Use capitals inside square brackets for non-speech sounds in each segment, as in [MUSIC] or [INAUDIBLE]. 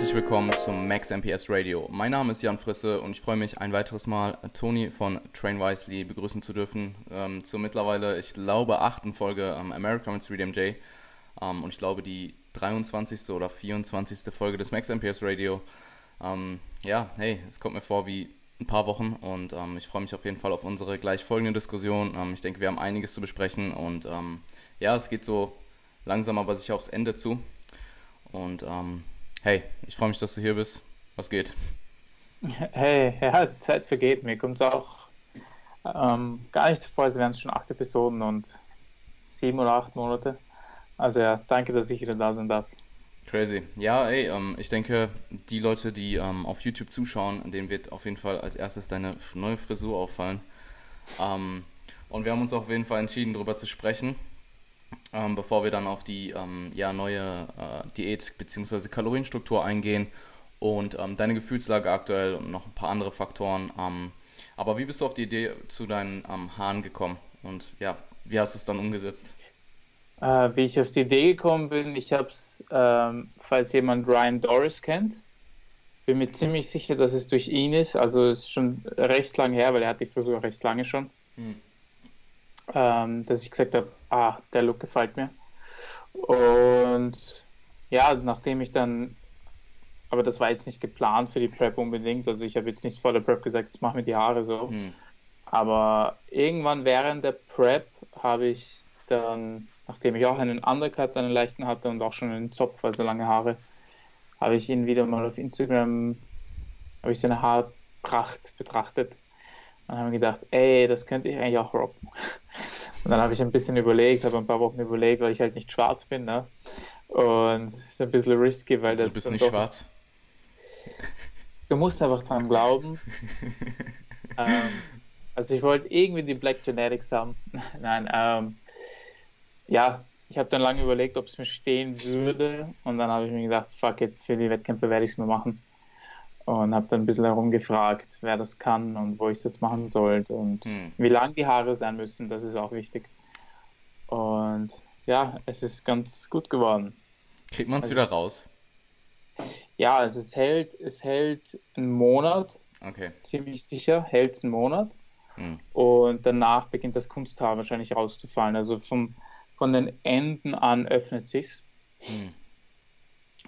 Herzlich willkommen zum Max MPS Radio. Mein Name ist Jan Frisse und ich freue mich ein weiteres Mal Toni von Train Wisely begrüßen zu dürfen ähm, zur mittlerweile, ich glaube, achten Folge ähm, America mit 3DMJ ähm, und ich glaube die 23. oder 24. Folge des Max MPS Radio. Ähm, ja, hey, es kommt mir vor wie ein paar Wochen und ähm, ich freue mich auf jeden Fall auf unsere gleich folgende Diskussion. Ähm, ich denke, wir haben einiges zu besprechen und ja, es geht so langsam aber sicher aufs Ende zu. Und hey, ich freue mich, dass du hier bist. Was geht? Hey, ja, die Zeit vergeht. Mir kommt es auch ähm, gar nicht so vor, als wären es schon acht Episoden und sieben oder acht Monate. Also ja, danke, dass ich wieder da sein darf. Crazy. Ja, ey, ähm, ich denke, die Leute, die ähm, auf YouTube zuschauen, denen wird auf jeden Fall als erstes deine neue Frisur auffallen. Ähm, und wir haben uns auf jeden Fall entschieden, darüber zu sprechen ähm, bevor wir dann auf die ähm, ja, neue äh, Diät bzw. Kalorienstruktur eingehen und ähm, deine Gefühlslage aktuell und noch ein paar andere Faktoren. Ähm, aber wie bist du auf die Idee zu deinen ähm, Haaren gekommen und ja, wie hast du es dann umgesetzt? Äh, wie ich auf die Idee gekommen bin, ich habe es, ähm, falls jemand Ryan Doris kennt, bin mir ziemlich sicher, dass es durch ihn ist. Also es ist schon recht lang her, weil er hat die Frisur recht lange schon. Hm ähm, dass ich gesagt habe, ah, der Look gefällt mir. Und ja, nachdem ich dann, aber das war jetzt nicht geplant für die Prep unbedingt, also ich habe jetzt nicht vor der Prep gesagt, ich mache mir die Haare so. Hm. Aber irgendwann während der Prep habe ich dann, nachdem ich auch einen Undercut, einen leichten hatte und auch schon einen Zopf, also lange Haare, habe ich ihn wieder mal auf Instagram, habe ich seine Haarpracht betrachtet und habe mir gedacht, ey, das könnte ich eigentlich auch rocken. Und dann habe ich ein bisschen überlegt, habe ein paar Wochen überlegt, weil ich halt nicht schwarz bin, ne? Und es ist ein bisschen risky, weil das. Du bist nicht schwarz. Du musst einfach dran glauben. [LAUGHS] ähm, also ich wollte irgendwie die Black Genetics haben. [LAUGHS] Nein, ähm, ja, ich habe dann lange überlegt, ob es mir stehen würde. Und dann habe ich mir gedacht, fuck it, für die Wettkämpfe werde ich es mir machen und habe dann ein bisschen herumgefragt, wer das kann und wo ich das machen sollte und hm. wie lang die Haare sein müssen, das ist auch wichtig. Und ja, es ist ganz gut geworden. Kriegt man es also, wieder raus? Ja, also es hält, es hält einen Monat. Okay. Ziemlich sicher hält es einen Monat. Hm. Und danach beginnt das Kunsthaar wahrscheinlich rauszufallen. Also vom, von den Enden an öffnet sich's. Hm.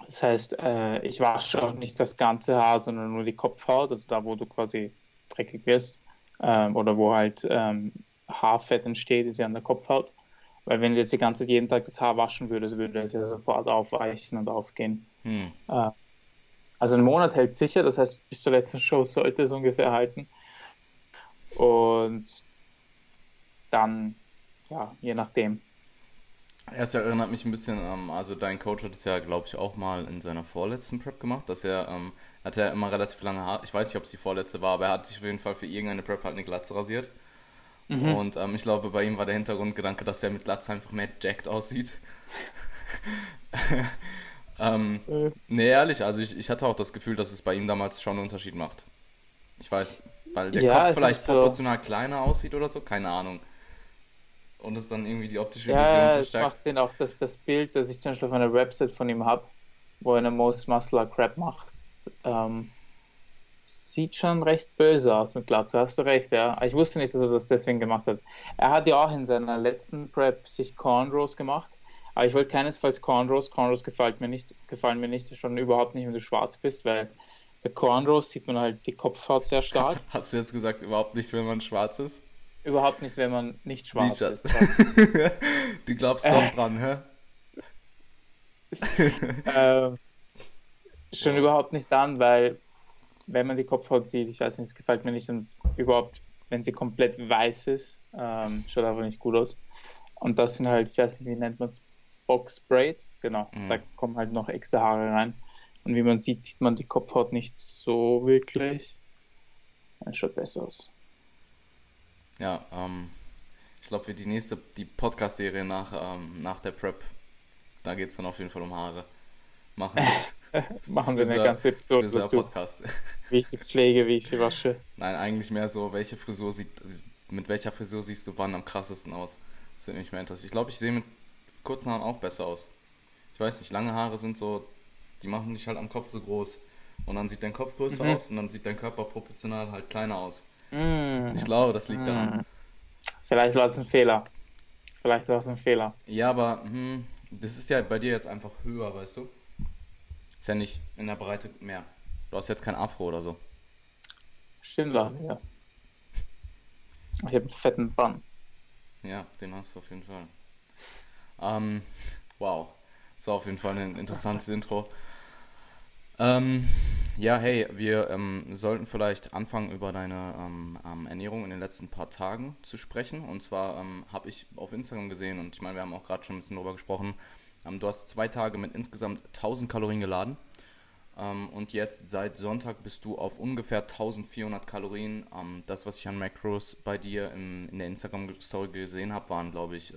Das heißt, äh, ich wasche auch nicht das ganze Haar, sondern nur die Kopfhaut, also da, wo du quasi dreckig wirst ähm, oder wo halt ähm, Haarfett entsteht, ist ja an der Kopfhaut. Weil wenn du jetzt die ganze Zeit jeden Tag das Haar waschen würdest, würde es ja sofort aufweichen und aufgehen. Hm. Äh, also ein Monat hält sicher, das heißt, bis zur letzten Show sollte es ungefähr halten. Und dann, ja, je nachdem. Es erinnert mich ein bisschen, ähm, also dein Coach hat es ja, glaube ich, auch mal in seiner vorletzten Prep gemacht, dass er, ähm, hat er immer relativ lange Haare, ich weiß nicht, ob es die vorletzte war, aber er hat sich auf jeden Fall für irgendeine Prep halt eine Glatze rasiert. Mhm. Und ähm, ich glaube, bei ihm war der Hintergrundgedanke, dass er mit Glatze einfach mehr jacked aussieht. [LAUGHS] ähm, äh. Nee, ehrlich, also ich, ich hatte auch das Gefühl, dass es bei ihm damals schon einen Unterschied macht. Ich weiß, weil der ja, Kopf vielleicht proportional so. kleiner aussieht oder so, keine Ahnung und es dann irgendwie die optische ja, Vision verstärkt. Ja, macht Sinn, auch das, das Bild, das ich zum Beispiel auf einer Website von ihm habe, wo er eine Most Muscular Crap macht, ähm, sieht schon recht böse aus mit Glatze, hast du recht, ja. Ich wusste nicht, dass er das deswegen gemacht hat. Er hat ja auch in seiner letzten Prep sich Cornrows gemacht, aber ich wollte keinesfalls Cornrows. Cornrows gefällt mir nicht, gefallen mir nicht, schon überhaupt nicht, wenn du schwarz bist, weil bei Cornrows sieht man halt die Kopfhaut sehr stark. [LAUGHS] Hast du jetzt gesagt, überhaupt nicht, wenn man schwarz ist? Überhaupt nicht, wenn man nicht schwarz ist. [LAUGHS] du glaubst doch dran, hä? [LAUGHS] ähm, schon überhaupt nicht an, weil wenn man die Kopfhaut sieht, ich weiß nicht, es gefällt mir nicht und überhaupt, wenn sie komplett weiß ist, ähm, schaut einfach nicht gut aus. Und das sind halt, ich weiß nicht, wie nennt man es, Box Braids, genau, mhm. da kommen halt noch extra Haare rein. Und wie man sieht, sieht man die Kopfhaut nicht so wirklich. Es schaut besser aus. Ja, ähm, ich glaube, für die nächste, die Podcast-Serie nach, ähm, nach der Prep, da geht es dann auf jeden Fall um Haare. Machen, [LAUGHS] Machen wir eine ganze Episode dazu, Podcast. [LAUGHS] Wie ich sie pflege, wie ich sie wasche. Nein, eigentlich mehr so, welche Frisur sieht, mit welcher Frisur siehst du wann am krassesten aus? Das würde mich mehr interessieren. Ich glaube, ich sehe mit kurzen Haaren auch besser aus. Ich weiß nicht, lange Haare sind so, die machen dich halt am Kopf so groß. Und dann sieht dein Kopf größer mhm. aus und dann sieht dein Körper proportional halt kleiner aus. Mhm. Ich glaube, das liegt mhm. daran. Vielleicht war es ein Fehler. Vielleicht war es ein Fehler. Ja, aber hm, das ist ja bei dir jetzt einfach höher, weißt du? Ist ja nicht in der Breite mehr. Du hast jetzt kein Afro oder so. Stimmt doch, ja. Ich habe einen fetten Bann. Ja, den hast du auf jeden Fall. Ähm, wow. Das war auf jeden Fall ein interessantes [LAUGHS] Intro. Ähm, ja, hey, wir ähm, sollten vielleicht anfangen, über deine ähm, ähm Ernährung in den letzten paar Tagen zu sprechen. Und zwar ähm, habe ich auf Instagram gesehen, und ich meine, wir haben auch gerade schon ein bisschen darüber gesprochen, ähm, du hast zwei Tage mit insgesamt 1000 Kalorien geladen. und jetzt seit Sonntag bist du auf ungefähr 1400 Kalorien. das, was ich an Macros bei dir in, in der Instagram-Story gesehen habe, waren, glaube ich,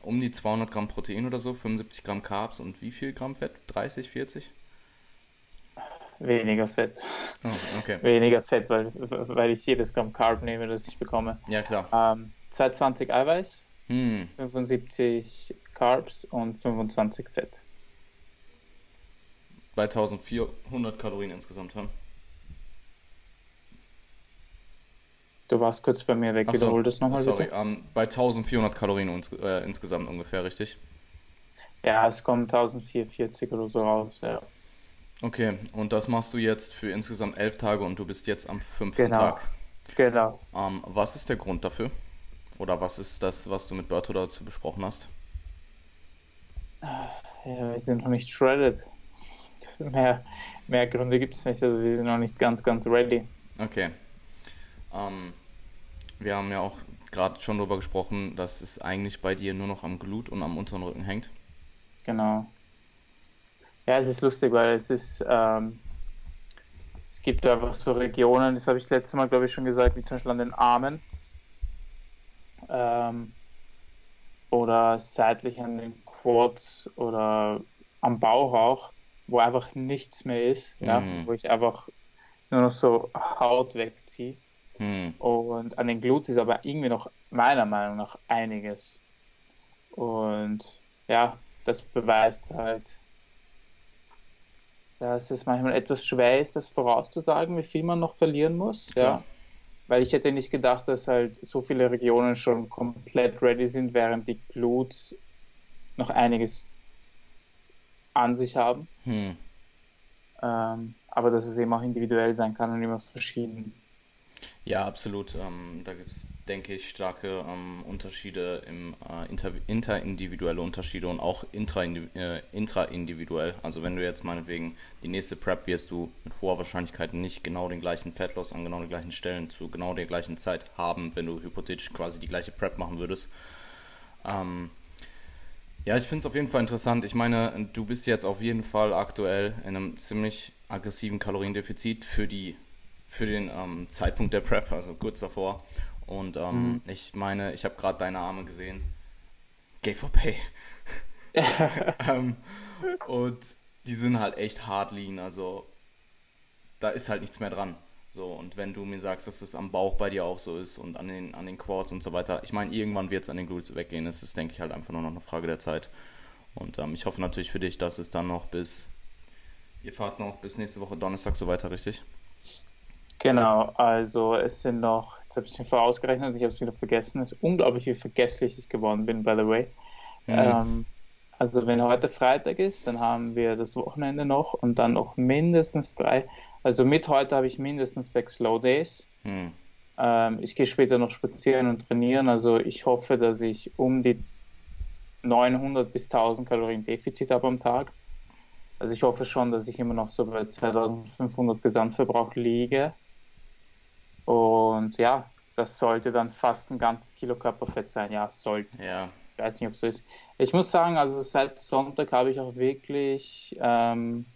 um die 200 Gramm Protein oder so, 75 Gramm Carbs und wie viel Gramm Fett? 30, 40? Weniger Fett. Oh, okay. Weniger Fett, weil, weil ich jedes Gramm Carb nehme, das ich bekomme. Ja, klar. Ähm, 220 Eiweiß, hm. 75 Carbs und 25 Fett. Bei 1400 Kalorien insgesamt haben. Du warst kurz bei mir weg, Ach wiederhol das nochmal. Sorry, ähm, bei 1400 Kalorien uns, äh, insgesamt ungefähr, richtig? Ja, es kommen 1440 oder so raus, ja. Okay, und das machst du jetzt für insgesamt elf Tage und du bist jetzt am fünften genau. Tag. Genau. Ähm, was ist der Grund dafür? Oder was ist das, was du mit Berto dazu besprochen hast? Ja, wir sind noch nicht shredded. [LAUGHS] Mehr, mehr Gründe gibt es nicht, also wir sind noch nicht ganz, ganz ready. Okay. Ähm, wir haben ja auch gerade schon darüber gesprochen, dass es eigentlich bei dir nur noch am Glut und am unteren Rücken hängt. Genau. Ja, es ist lustig, weil es ist, ähm, es gibt einfach so Regionen, das habe ich letztes Mal, glaube ich, schon gesagt, wie zum Beispiel an den Armen ähm, oder seitlich an den Quads oder am Bauch auch, wo einfach nichts mehr ist, mhm. ja, wo ich einfach nur noch so Haut wegziehe. Mhm. Und an den Glutes ist aber irgendwie noch meiner Meinung nach einiges. Und ja, das beweist halt, dass es manchmal etwas schwer ist, das vorauszusagen, wie viel man noch verlieren muss. Ja. ja. Weil ich hätte nicht gedacht, dass halt so viele Regionen schon komplett ready sind, während die Glutes noch einiges an sich haben. Hm. Ähm, aber dass es eben auch individuell sein kann und immer verschieden. Ja, absolut. Ähm, da gibt es, denke ich, starke ähm, Unterschiede, im, äh, inter, interindividuelle Unterschiede und auch äh, intraindividuell. Also wenn du jetzt meinetwegen die nächste Prep wirst du mit hoher Wahrscheinlichkeit nicht genau den gleichen Fettloss an genau den gleichen Stellen zu genau der gleichen Zeit haben, wenn du hypothetisch quasi die gleiche Prep machen würdest. Ähm, ja, ich finde es auf jeden Fall interessant. Ich meine, du bist jetzt auf jeden Fall aktuell in einem ziemlich aggressiven Kaloriendefizit für die für den ähm, Zeitpunkt der Prep, also kurz davor. Und ähm, mhm. ich meine, ich habe gerade deine Arme gesehen. Gay for Pay. [LAUGHS] [LAUGHS] ähm, und die sind halt echt hart lean, also da ist halt nichts mehr dran. So, und wenn du mir sagst, dass das am Bauch bei dir auch so ist und an den, an den Quads und so weiter, ich meine, irgendwann wird es an den Glutes weggehen. Es ist, denke ich, halt einfach nur noch eine Frage der Zeit. Und ähm, ich hoffe natürlich für dich, dass es dann noch bis, ihr fahrt noch bis nächste Woche Donnerstag so weiter, richtig? Genau, also es sind noch, jetzt habe ich mir vorausgerechnet, ich habe es wieder vergessen, es ist unglaublich, wie vergesslich ich geworden bin, by the way. Mhm. Ähm, also wenn heute Freitag ist, dann haben wir das Wochenende noch und dann noch mindestens drei, also mit heute habe ich mindestens sechs Low Days. Mhm. Ähm, ich gehe später noch spazieren und trainieren, also ich hoffe, dass ich um die 900 bis 1000 Kalorien Defizit habe am Tag. Also ich hoffe schon, dass ich immer noch so bei 2500 Gesamtverbrauch liege. Und ja, das sollte dann fast ein ganzes Kilo Körperfett sein. Ja, sollte. Ja. Ich weiß nicht, ob es so ist. Ich muss sagen, also seit Sonntag habe ich auch wirklich ähm,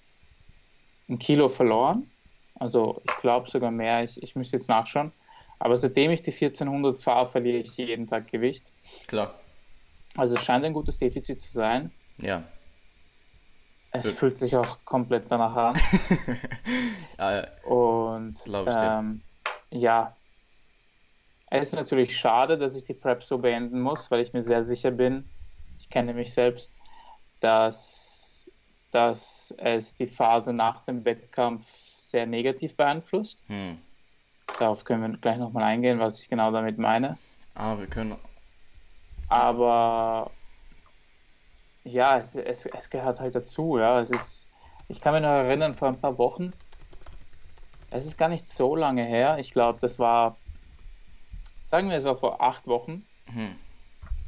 ein Kilo verloren. Also ich glaube sogar mehr. Ich, ich müsste jetzt nachschauen. Aber seitdem ich die 1400 fahre, verliere ich jeden Tag Gewicht. Klar. Also es scheint ein gutes Defizit zu sein. Ja. Es fühlt sich auch komplett danach an. [LAUGHS] ja, Und ähm, ja, es ist natürlich schade, dass ich die Prep so beenden muss, weil ich mir sehr sicher bin, ich kenne mich selbst, dass dass es die Phase nach dem Wettkampf sehr negativ beeinflusst. Hm. Darauf können wir gleich nochmal eingehen, was ich genau damit meine. Ah, wir können. Aber ja, es, es, es gehört halt dazu, ja. Es ist, ich kann mich noch erinnern, vor ein paar Wochen, es ist gar nicht so lange her, ich glaube, das war, sagen wir, es war vor acht Wochen, hm.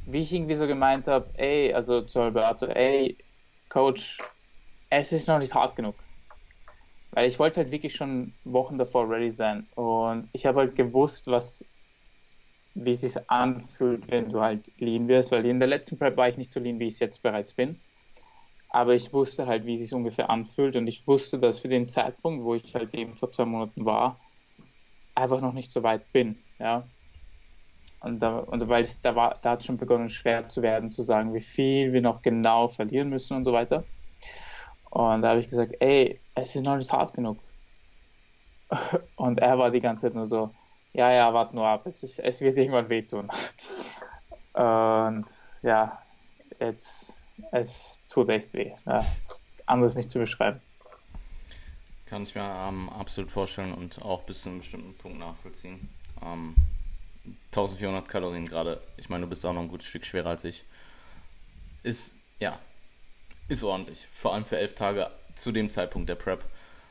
wie ich irgendwie so gemeint habe, ey, also zu Alberto, ey, Coach, es ist noch nicht hart genug. Weil ich wollte halt wirklich schon Wochen davor ready sein. Und ich habe halt gewusst, was, wie es sich anfühlt, wenn du halt lean wirst, weil in der letzten Prep war ich nicht so lean, wie ich es jetzt bereits bin. Aber ich wusste halt, wie es sich ungefähr anfühlt und ich wusste, dass für den Zeitpunkt, wo ich halt eben vor zwei Monaten war, einfach noch nicht so weit bin, ja. Und, da, und weil es, da war, da hat schon begonnen schwer zu werden, zu sagen, wie viel wir noch genau verlieren müssen und so weiter. Und da habe ich gesagt, ey, es ist noch nicht hart genug. [LAUGHS] Und er war die ganze Zeit nur so, ja, ja, warte nur ab, es, ist, es wird irgendwann wehtun. [LAUGHS] Und ja, jetzt, es tut echt weh. Ja, anders nicht zu beschreiben. Kann ich mir ähm, absolut vorstellen und auch bis zu einem bestimmten Punkt nachvollziehen. Ähm, 1400 Kalorien gerade, ich meine, du bist auch noch ein gutes Stück schwerer als ich. Ist, ja, ist ordentlich. Vor allem für elf Tage zu dem Zeitpunkt der Prep.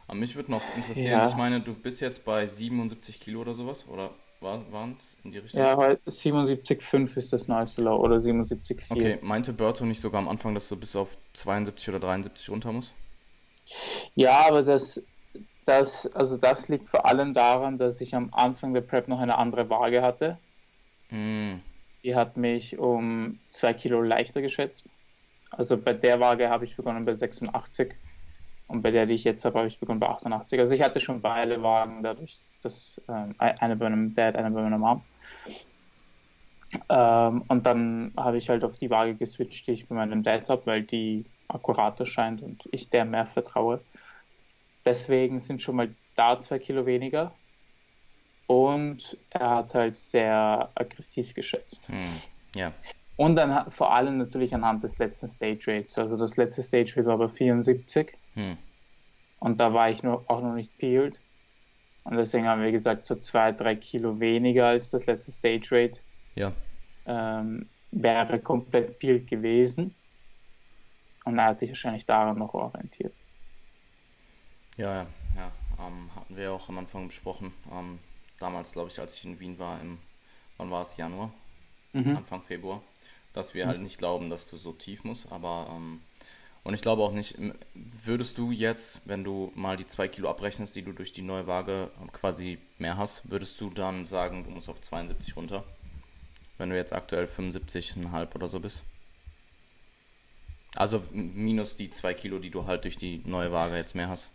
Aber mich würde noch interessieren, ja. ich meine, du bist jetzt bei 77 Kilo oder sowas, oder waren es in die Richtung? Ja, 77,5 ist das neueste Low oder 77,4. Okay, meinte Berto nicht sogar am Anfang, dass du bis auf 72 oder 73 runter musst? Ja, aber das, das, also das liegt vor allem daran, dass ich am Anfang der Prep noch eine andere Waage hatte. Mm. Die hat mich um zwei Kilo leichter geschätzt. Also bei der Waage habe ich begonnen bei 86 und bei der, die ich jetzt habe, habe ich begonnen bei 88. Also ich hatte schon beide Wagen dadurch, dass ähm, eine bei einem Dad, eine bei meiner Mom. Ähm, und dann habe ich halt auf die Waage geswitcht, die ich bei meinem Dad habe, weil die akkurater scheint und ich der mehr vertraue. Deswegen sind schon mal da zwei Kilo weniger. Und er hat halt sehr aggressiv geschätzt. Hm, ja. Und dann vor allem natürlich anhand des letzten Stage Rates. Also das letzte Stage Rate war bei 74. Hm. Und da war ich noch, auch noch nicht peeled. Und deswegen haben wir gesagt, so zwei, drei Kilo weniger als das letzte Stage Rate. Ja. Ähm, wäre komplett peeled gewesen. Und er hat sich wahrscheinlich daran noch orientiert. Ja, ja, ja. Ähm, hatten wir auch am Anfang besprochen. Ähm, damals, glaube ich, als ich in Wien war, im, wann war es, Januar? Mhm. Anfang Februar dass wir halt nicht glauben, dass du so tief musst. Aber ähm, und ich glaube auch nicht, würdest du jetzt, wenn du mal die zwei Kilo abrechnest, die du durch die neue Waage quasi mehr hast, würdest du dann sagen, du musst auf 72 runter? Wenn du jetzt aktuell 75,5 oder so bist? Also minus die zwei Kilo, die du halt durch die neue Waage jetzt mehr hast.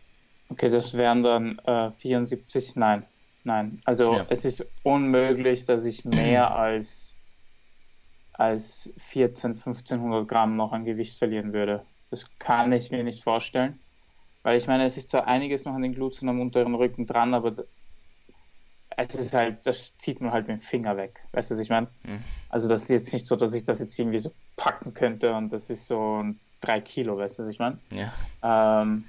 Okay, das wären dann äh, 74, nein, nein. Also ja. es ist unmöglich, dass ich mehr [CLEARS THROAT] als als 14, 1500 Gramm noch an Gewicht verlieren würde. Das kann ich mir nicht vorstellen. Weil ich meine, es ist zwar einiges noch an den Glutes und am unteren Rücken dran, aber es ist halt, das zieht man halt mit dem Finger weg. Weißt du, was ich meine? Mhm. Also das ist jetzt nicht so, dass ich das jetzt irgendwie so packen könnte und das ist so drei Kilo, weißt du, was ich meine? Ja. Ähm,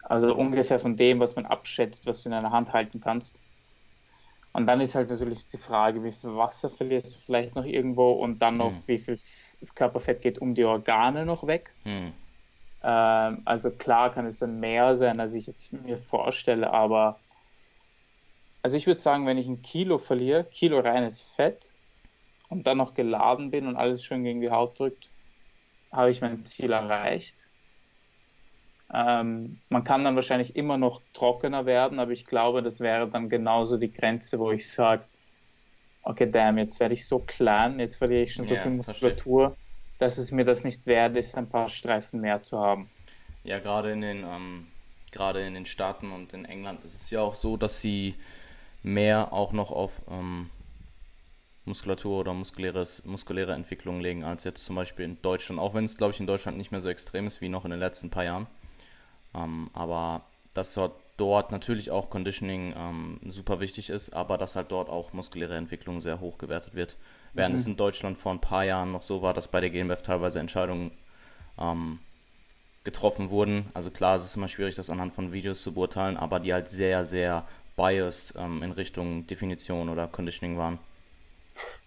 also ungefähr von dem, was man abschätzt, was du in einer Hand halten kannst. Und dann ist halt natürlich die Frage, wie viel Wasser verlierst du vielleicht noch irgendwo und dann noch, hm. wie viel Körperfett geht um die Organe noch weg. Hm. Ähm, also klar kann es dann mehr sein, als ich jetzt mir vorstelle, aber also ich würde sagen, wenn ich ein Kilo verliere, Kilo reines Fett und dann noch geladen bin und alles schön gegen die Haut drückt, habe ich mein Ziel erreicht. Ähm, man kann dann wahrscheinlich immer noch trockener werden, aber ich glaube, das wäre dann genauso die Grenze, wo ich sage, okay, damn, jetzt werde ich so klein, jetzt verliere ich schon so ja, viel Muskulatur, verstehe. dass es mir das nicht wert ist, ein paar Streifen mehr zu haben. Ja, gerade in den ähm, gerade in den Staaten und in England ist es ja auch so, dass sie mehr auch noch auf ähm, Muskulatur oder muskuläres, muskuläre Entwicklung legen als jetzt zum Beispiel in Deutschland, auch wenn es, glaube ich, in Deutschland nicht mehr so extrem ist wie noch in den letzten paar Jahren. Ähm, aber dass dort, dort natürlich auch Conditioning ähm, super wichtig ist, aber dass halt dort auch muskuläre Entwicklung sehr hoch gewertet wird. Während mhm. es in Deutschland vor ein paar Jahren noch so war, dass bei der GmbF teilweise Entscheidungen ähm, getroffen wurden. Also klar, es ist immer schwierig, das anhand von Videos zu beurteilen, aber die halt sehr, sehr biased ähm, in Richtung Definition oder Conditioning waren.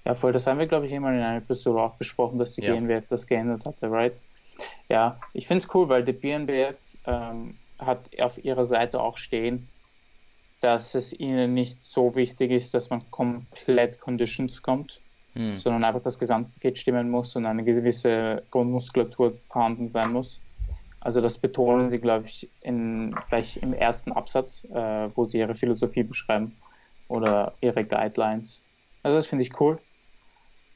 Ja, voll, das haben wir, glaube ich, immer in einer Episode auch besprochen, dass die ja. GNBF das geändert hatte, right? Ja, ich finde es cool, weil die BNBF ähm, hat auf ihrer Seite auch stehen, dass es ihnen nicht so wichtig ist, dass man komplett Conditions kommt, hm. sondern einfach das Gesamtpaket stimmen muss und eine gewisse Grundmuskulatur vorhanden sein muss. Also das betonen sie, glaube ich, in, gleich im ersten Absatz, äh, wo sie ihre Philosophie beschreiben oder ihre Guidelines. Also das finde ich cool.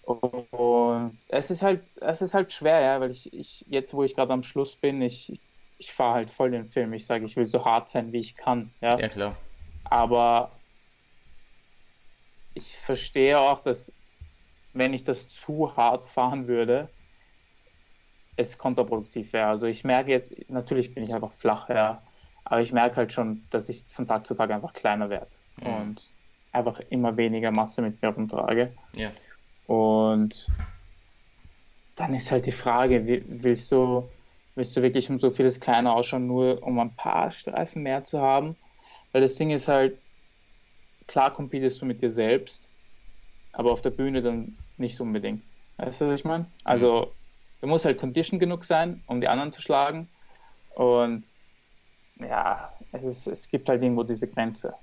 Und es ist halt, es ist halt schwer, ja, weil ich, ich jetzt, wo ich gerade am Schluss bin, ich, ich fahre halt voll den Film. Ich sage, ich will so hart sein, wie ich kann. Ja, ja klar. Aber ich verstehe auch, dass wenn ich das zu hart fahren würde, es kontraproduktiv wäre. Also ich merke jetzt, natürlich bin ich einfach flach, ja, aber ich merke halt schon, dass ich von Tag zu Tag einfach kleiner werde mhm. und einfach immer weniger Masse mit mir rumtrage. Ja. Und dann ist halt die Frage, willst du, du wirklich um so vieles kleiner ausschauen, nur um ein paar Streifen mehr zu haben? Weil das Ding ist halt, klar competest du mit dir selbst, aber auf der Bühne dann nicht unbedingt. Weißt du, was ich meine? Also, du musst halt condition genug sein, um die anderen zu schlagen. Und ja, es, ist, es gibt halt irgendwo diese Grenze.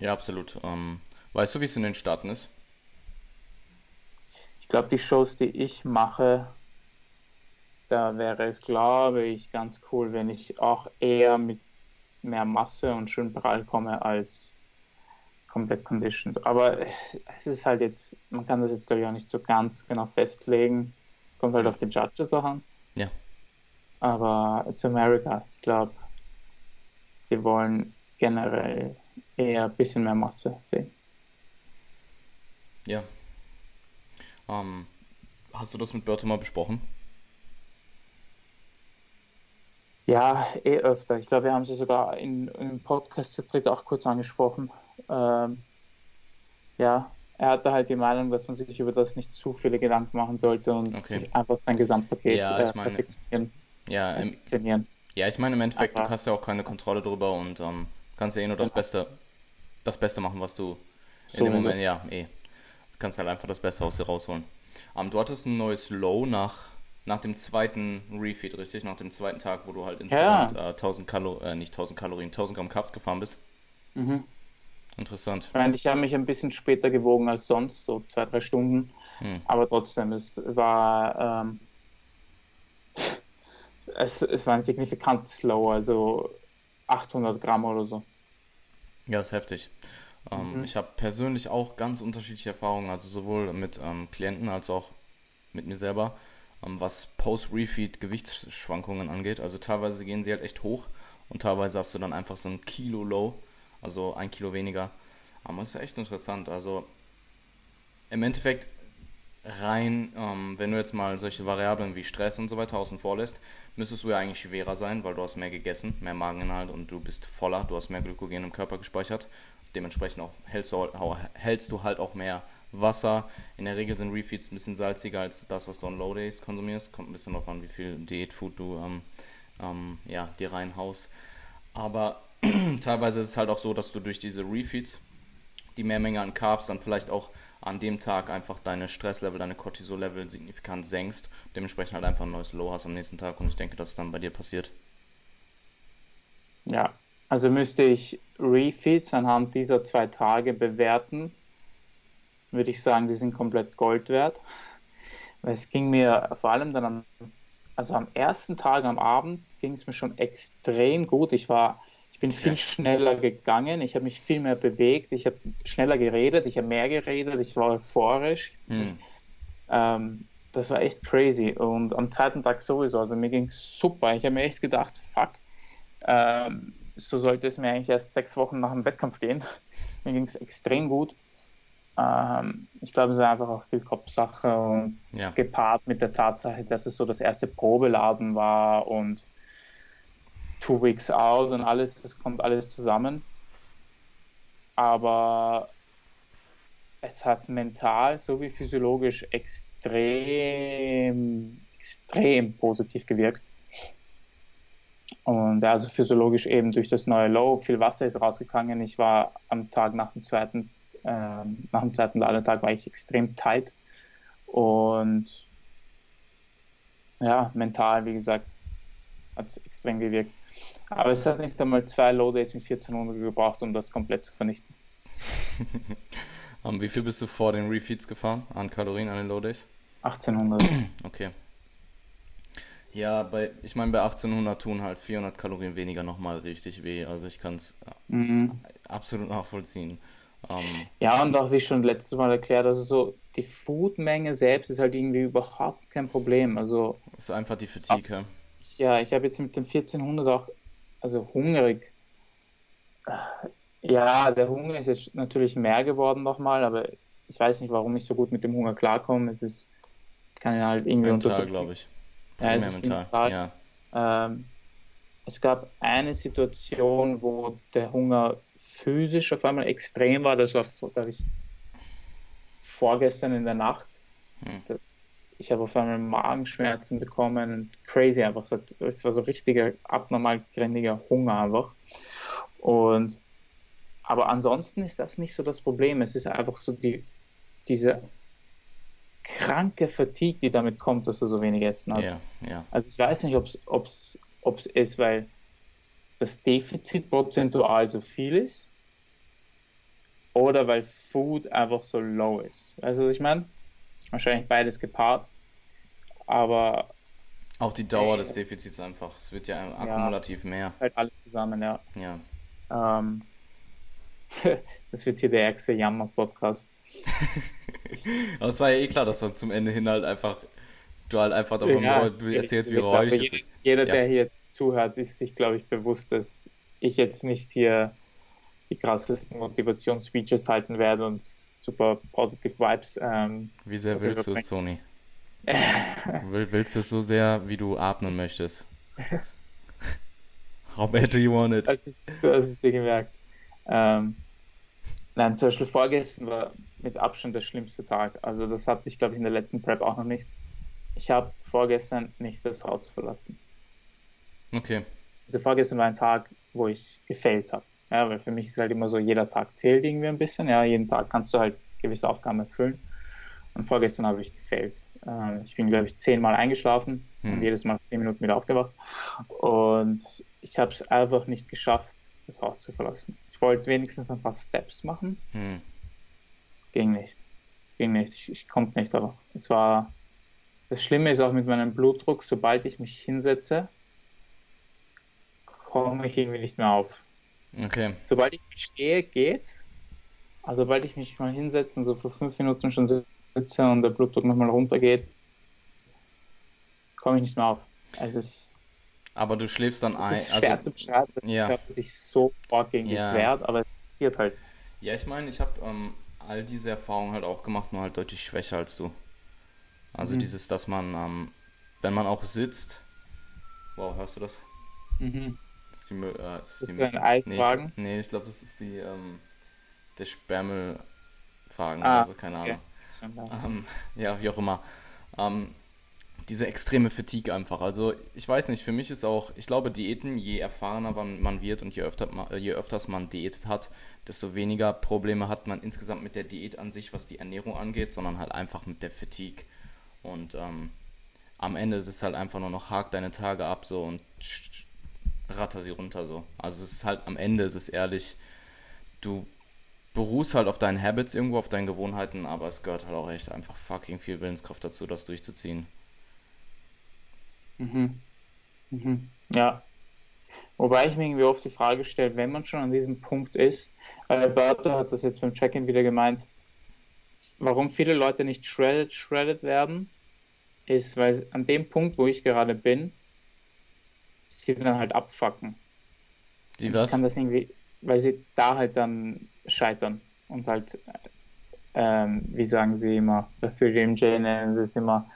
Ja, absolut. Ähm, weißt du, wie es in den Staaten ist? Ich glaube, die Shows, die ich mache, da wäre es, glaube ich, ganz cool, wenn ich auch eher mit mehr Masse und schön prall komme als komplett conditioned. Aber es ist halt jetzt, man kann das jetzt, glaube ich, auch nicht so ganz genau festlegen. Kommt halt auf die Judges auch an. Ja. Aber it's America. Ich glaube, die wollen generell eher ein bisschen mehr Masse sehen. Ja, ähm, hast du das mit Berto mal besprochen? Ja, eh öfter. Ich glaube, wir haben sie sogar in, im Podcast zu dritt auch kurz angesprochen. Ähm, ja, er hatte halt die Meinung, dass man sich über das nicht zu viele Gedanken machen sollte und okay. einfach sein Gesamtpaket ja, äh, meine, perfektionieren. Ja, im, ja, ich meine im Endeffekt, Aber, du hast ja auch keine Kontrolle drüber und ähm, kannst ja eh nur das. Beste, das Beste machen, was du in dem Moment, ja, eh kannst halt einfach das Beste aus dir rausholen. Ähm, du hattest ein neues Low nach, nach dem zweiten Refeed, richtig? Nach dem zweiten Tag, wo du halt insgesamt ja. äh, 1000 Kalorien, äh, nicht 1000 Kalorien, 1000 Gramm Carbs gefahren bist. Mhm. Interessant. Ich habe mich ein bisschen später gewogen als sonst, so zwei, drei Stunden. Hm. Aber trotzdem, es war, ähm, es, es war ein signifikantes Low, also 800 Gramm oder so. Ja, ist heftig. Ähm, mhm. Ich habe persönlich auch ganz unterschiedliche Erfahrungen, also sowohl mit ähm, Klienten als auch mit mir selber, was Post-Refeed Gewichtsschwankungen angeht. Also teilweise gehen sie halt echt hoch und teilweise hast du dann einfach so ein Kilo Low, also ein Kilo weniger. Aber es ist echt interessant. Also im Endeffekt rein, ähm, wenn du jetzt mal solche Variablen wie Stress und so weiter außen vor lässt, müsstest du ja eigentlich schwerer sein, weil du hast mehr gegessen, mehr Mageninhalt und du bist voller, du hast mehr Glykogen im Körper gespeichert dementsprechend auch hältst du, hältst du halt auch mehr Wasser. In der Regel sind Refeeds ein bisschen salziger als das, was du an Low Days konsumierst. Kommt ein bisschen darauf an, wie viel Diätfood du ähm, ähm, ja, dir reinhaust. Aber [CLEARS THROAT] teilweise ist es halt auch so, dass du durch diese Refeeds die Mehrmenge an Carbs dann vielleicht auch an dem Tag einfach deine Stresslevel, deine Cortisol-Level signifikant senkst. Dementsprechend halt einfach ein neues Low hast am nächsten Tag und ich denke, dass es dann bei dir passiert. Ja, also müsste ich Refeeds anhand dieser zwei Tage bewerten, würde ich sagen, die sind komplett Gold wert. Weil es ging mir vor allem dann am, also am ersten Tag am Abend ging es mir schon extrem gut. Ich war, ich bin viel schneller gegangen, ich habe mich viel mehr bewegt, ich habe schneller geredet, ich habe mehr geredet, ich war euphorisch. Hm. Ähm, das war echt crazy. Und am zweiten Tag sowieso, also mir ging super. Ich habe mir echt gedacht, fuck, ähm, so sollte es mir eigentlich erst sechs Wochen nach dem Wettkampf gehen. [LAUGHS] mir ging es extrem gut. Ähm, ich glaube, es ist einfach auch viel Kopfsache und ja. gepaart mit der Tatsache, dass es so das erste Probeladen war und Two Weeks Out und alles, das kommt alles zusammen. Aber es hat mental sowie physiologisch extrem, extrem positiv gewirkt. Und also physiologisch eben durch das neue Low, viel Wasser ist rausgegangen. Ich war am Tag nach dem zweiten, äh, nach dem zweiten Ladetag war ich extrem tight. Und ja, mental, wie gesagt, hat es extrem gewirkt. Aber es hat nicht einmal zwei Low Days mit 1400 gebraucht, um das komplett zu vernichten. [LAUGHS] um, ähm, wie viel bist du vor den Refeeds gefahren an Kalorien an den Low Days? 1800. [CLEARS THROAT] Okay. Ja, bei, ich meine, bei 1800 tun halt 400 Kalorien weniger nochmal richtig weh. Also ich kann es mhm. absolut nachvollziehen. Ähm, ja, und auch wie schon letztes Mal erklärt, also so die Foodmenge selbst ist halt irgendwie überhaupt kein Problem. Also ist einfach die Fatigue. Ja, ich habe jetzt mit den 1400 auch, also hungrig. Ja, der Hunger ist jetzt natürlich mehr geworden nochmal, aber ich weiß nicht, warum ich so gut mit dem Hunger klarkomme. Es ist, kann ich halt irgendwie Mental, glaube ich. Ja, es mental. mental. Ja. Ähm, es gab eine Situation, wo der Hunger physisch auf einmal extrem war. Das war, glaube ich, vorgestern in der Nacht. Hm. Ich habe auf einmal Magenschmerzen bekommen. Crazy einfach. Es war so richtiger, abnormal gründiger Hunger einfach. Und aber ansonsten ist das nicht so das Problem. Es ist einfach so die, diese kranke Fatigue, die damit kommt, dass du so wenig Essen hast. Ja, ja. Also ich weiß nicht, ob es ist, weil das Defizit prozentual so viel ist oder weil Food einfach so low ist. Also was ich meine? Wahrscheinlich beides gepaart, aber auch die Dauer ey, des Defizits einfach. Es wird ja akkumulativ ja, mehr. Halt alles zusammen, ja. Ja. Ähm, [LAUGHS] das wird hier der ärgste Jammer-Podcast. [LAUGHS] Aber es war ja eh klar, dass dann zum Ende hin halt einfach, du halt einfach davon ja, erzählst, wie räudig es ist. Jeder, ja. der hier jetzt zuhört, ist sich, glaube ich, bewusst, dass ich jetzt nicht hier die krassesten Motivationsspeeches halten werde und super positive Vibes. Ähm, wie sehr willst du es, Toni? [LAUGHS] willst du es so sehr, wie du atmen möchtest? How bad do you want it? Das ist, das ist dir gemerkt. Ähm, nein, zum Beispiel vorgestern war mit Abstand der schlimmste Tag. Also das hatte ich, glaube ich, in der letzten Prep auch noch nicht. Ich habe vorgestern nicht das Haus verlassen. Okay. Also vorgestern war ein Tag, wo ich gefällt habe. Ja, weil für mich ist halt immer so, jeder Tag zählt irgendwie ein bisschen. Ja, jeden Tag kannst du halt gewisse Aufgaben erfüllen. Und vorgestern habe ich gefällt. Ähm, ich bin, glaube ich, zehnmal eingeschlafen hm. und jedes Mal zehn Minuten wieder aufgewacht. Und ich habe es einfach nicht geschafft, das Haus zu verlassen. Ich wollte wenigstens ein paar Steps machen. Hm. Ging nicht. Ging nicht. Ich, ich konnte nicht, aber es war. Das Schlimme ist auch mit meinem Blutdruck, sobald ich mich hinsetze, komme ich irgendwie nicht mehr auf. Okay. Sobald ich stehe, geht's. Also sobald ich mich mal hinsetze und so für fünf Minuten schon sitze und der Blutdruck nochmal runtergeht, komme ich nicht mehr auf. Also es aber du schläfst dann ein. Es ist schwer also, zu beschreiben, dass ja. der sich so gegen ja. wehrt, aber es passiert halt. Ja, ich meine, ich habe ähm, all diese Erfahrungen halt auch gemacht, nur halt deutlich schwächer als du. Also mhm. dieses, dass man, ähm, wenn man auch sitzt, wow, hörst du das? Mhm. Das ist, die, äh, ist, ist die, ein Eiswagen? Nee, ich, nee, ich glaube, das ist die, ähm, der Sperrmüllwagen, ah, also keine Ahnung. Okay. Ähm, ja, wie auch immer. Ähm, diese extreme Fatigue einfach. Also ich weiß nicht, für mich ist auch, ich glaube, Diäten, je erfahrener man wird und je, öfter, je öfters man Diät hat, desto weniger Probleme hat man insgesamt mit der Diät an sich, was die Ernährung angeht, sondern halt einfach mit der Fatigue. Und ähm, am Ende ist es halt einfach nur noch, hakt deine Tage ab so und ratter sie runter so. Also es ist halt, am Ende ist es ehrlich, du beruhst halt auf deinen Habits irgendwo, auf deinen Gewohnheiten, aber es gehört halt auch echt einfach fucking viel Willenskraft dazu, das durchzuziehen. Mhm. Mhm. Ja. Wobei ich mir irgendwie oft die Frage stelle, wenn man schon an diesem Punkt ist, äh, Bertha hat das jetzt beim Check-in wieder gemeint, warum viele Leute nicht shredded, shredded werden, ist, weil an dem Punkt, wo ich gerade bin, sie dann halt abfacken. Sie was? kann das irgendwie, weil sie da halt dann scheitern und halt, ähm, wie sagen sie immer, bei 3DMJ nennen sie es immer,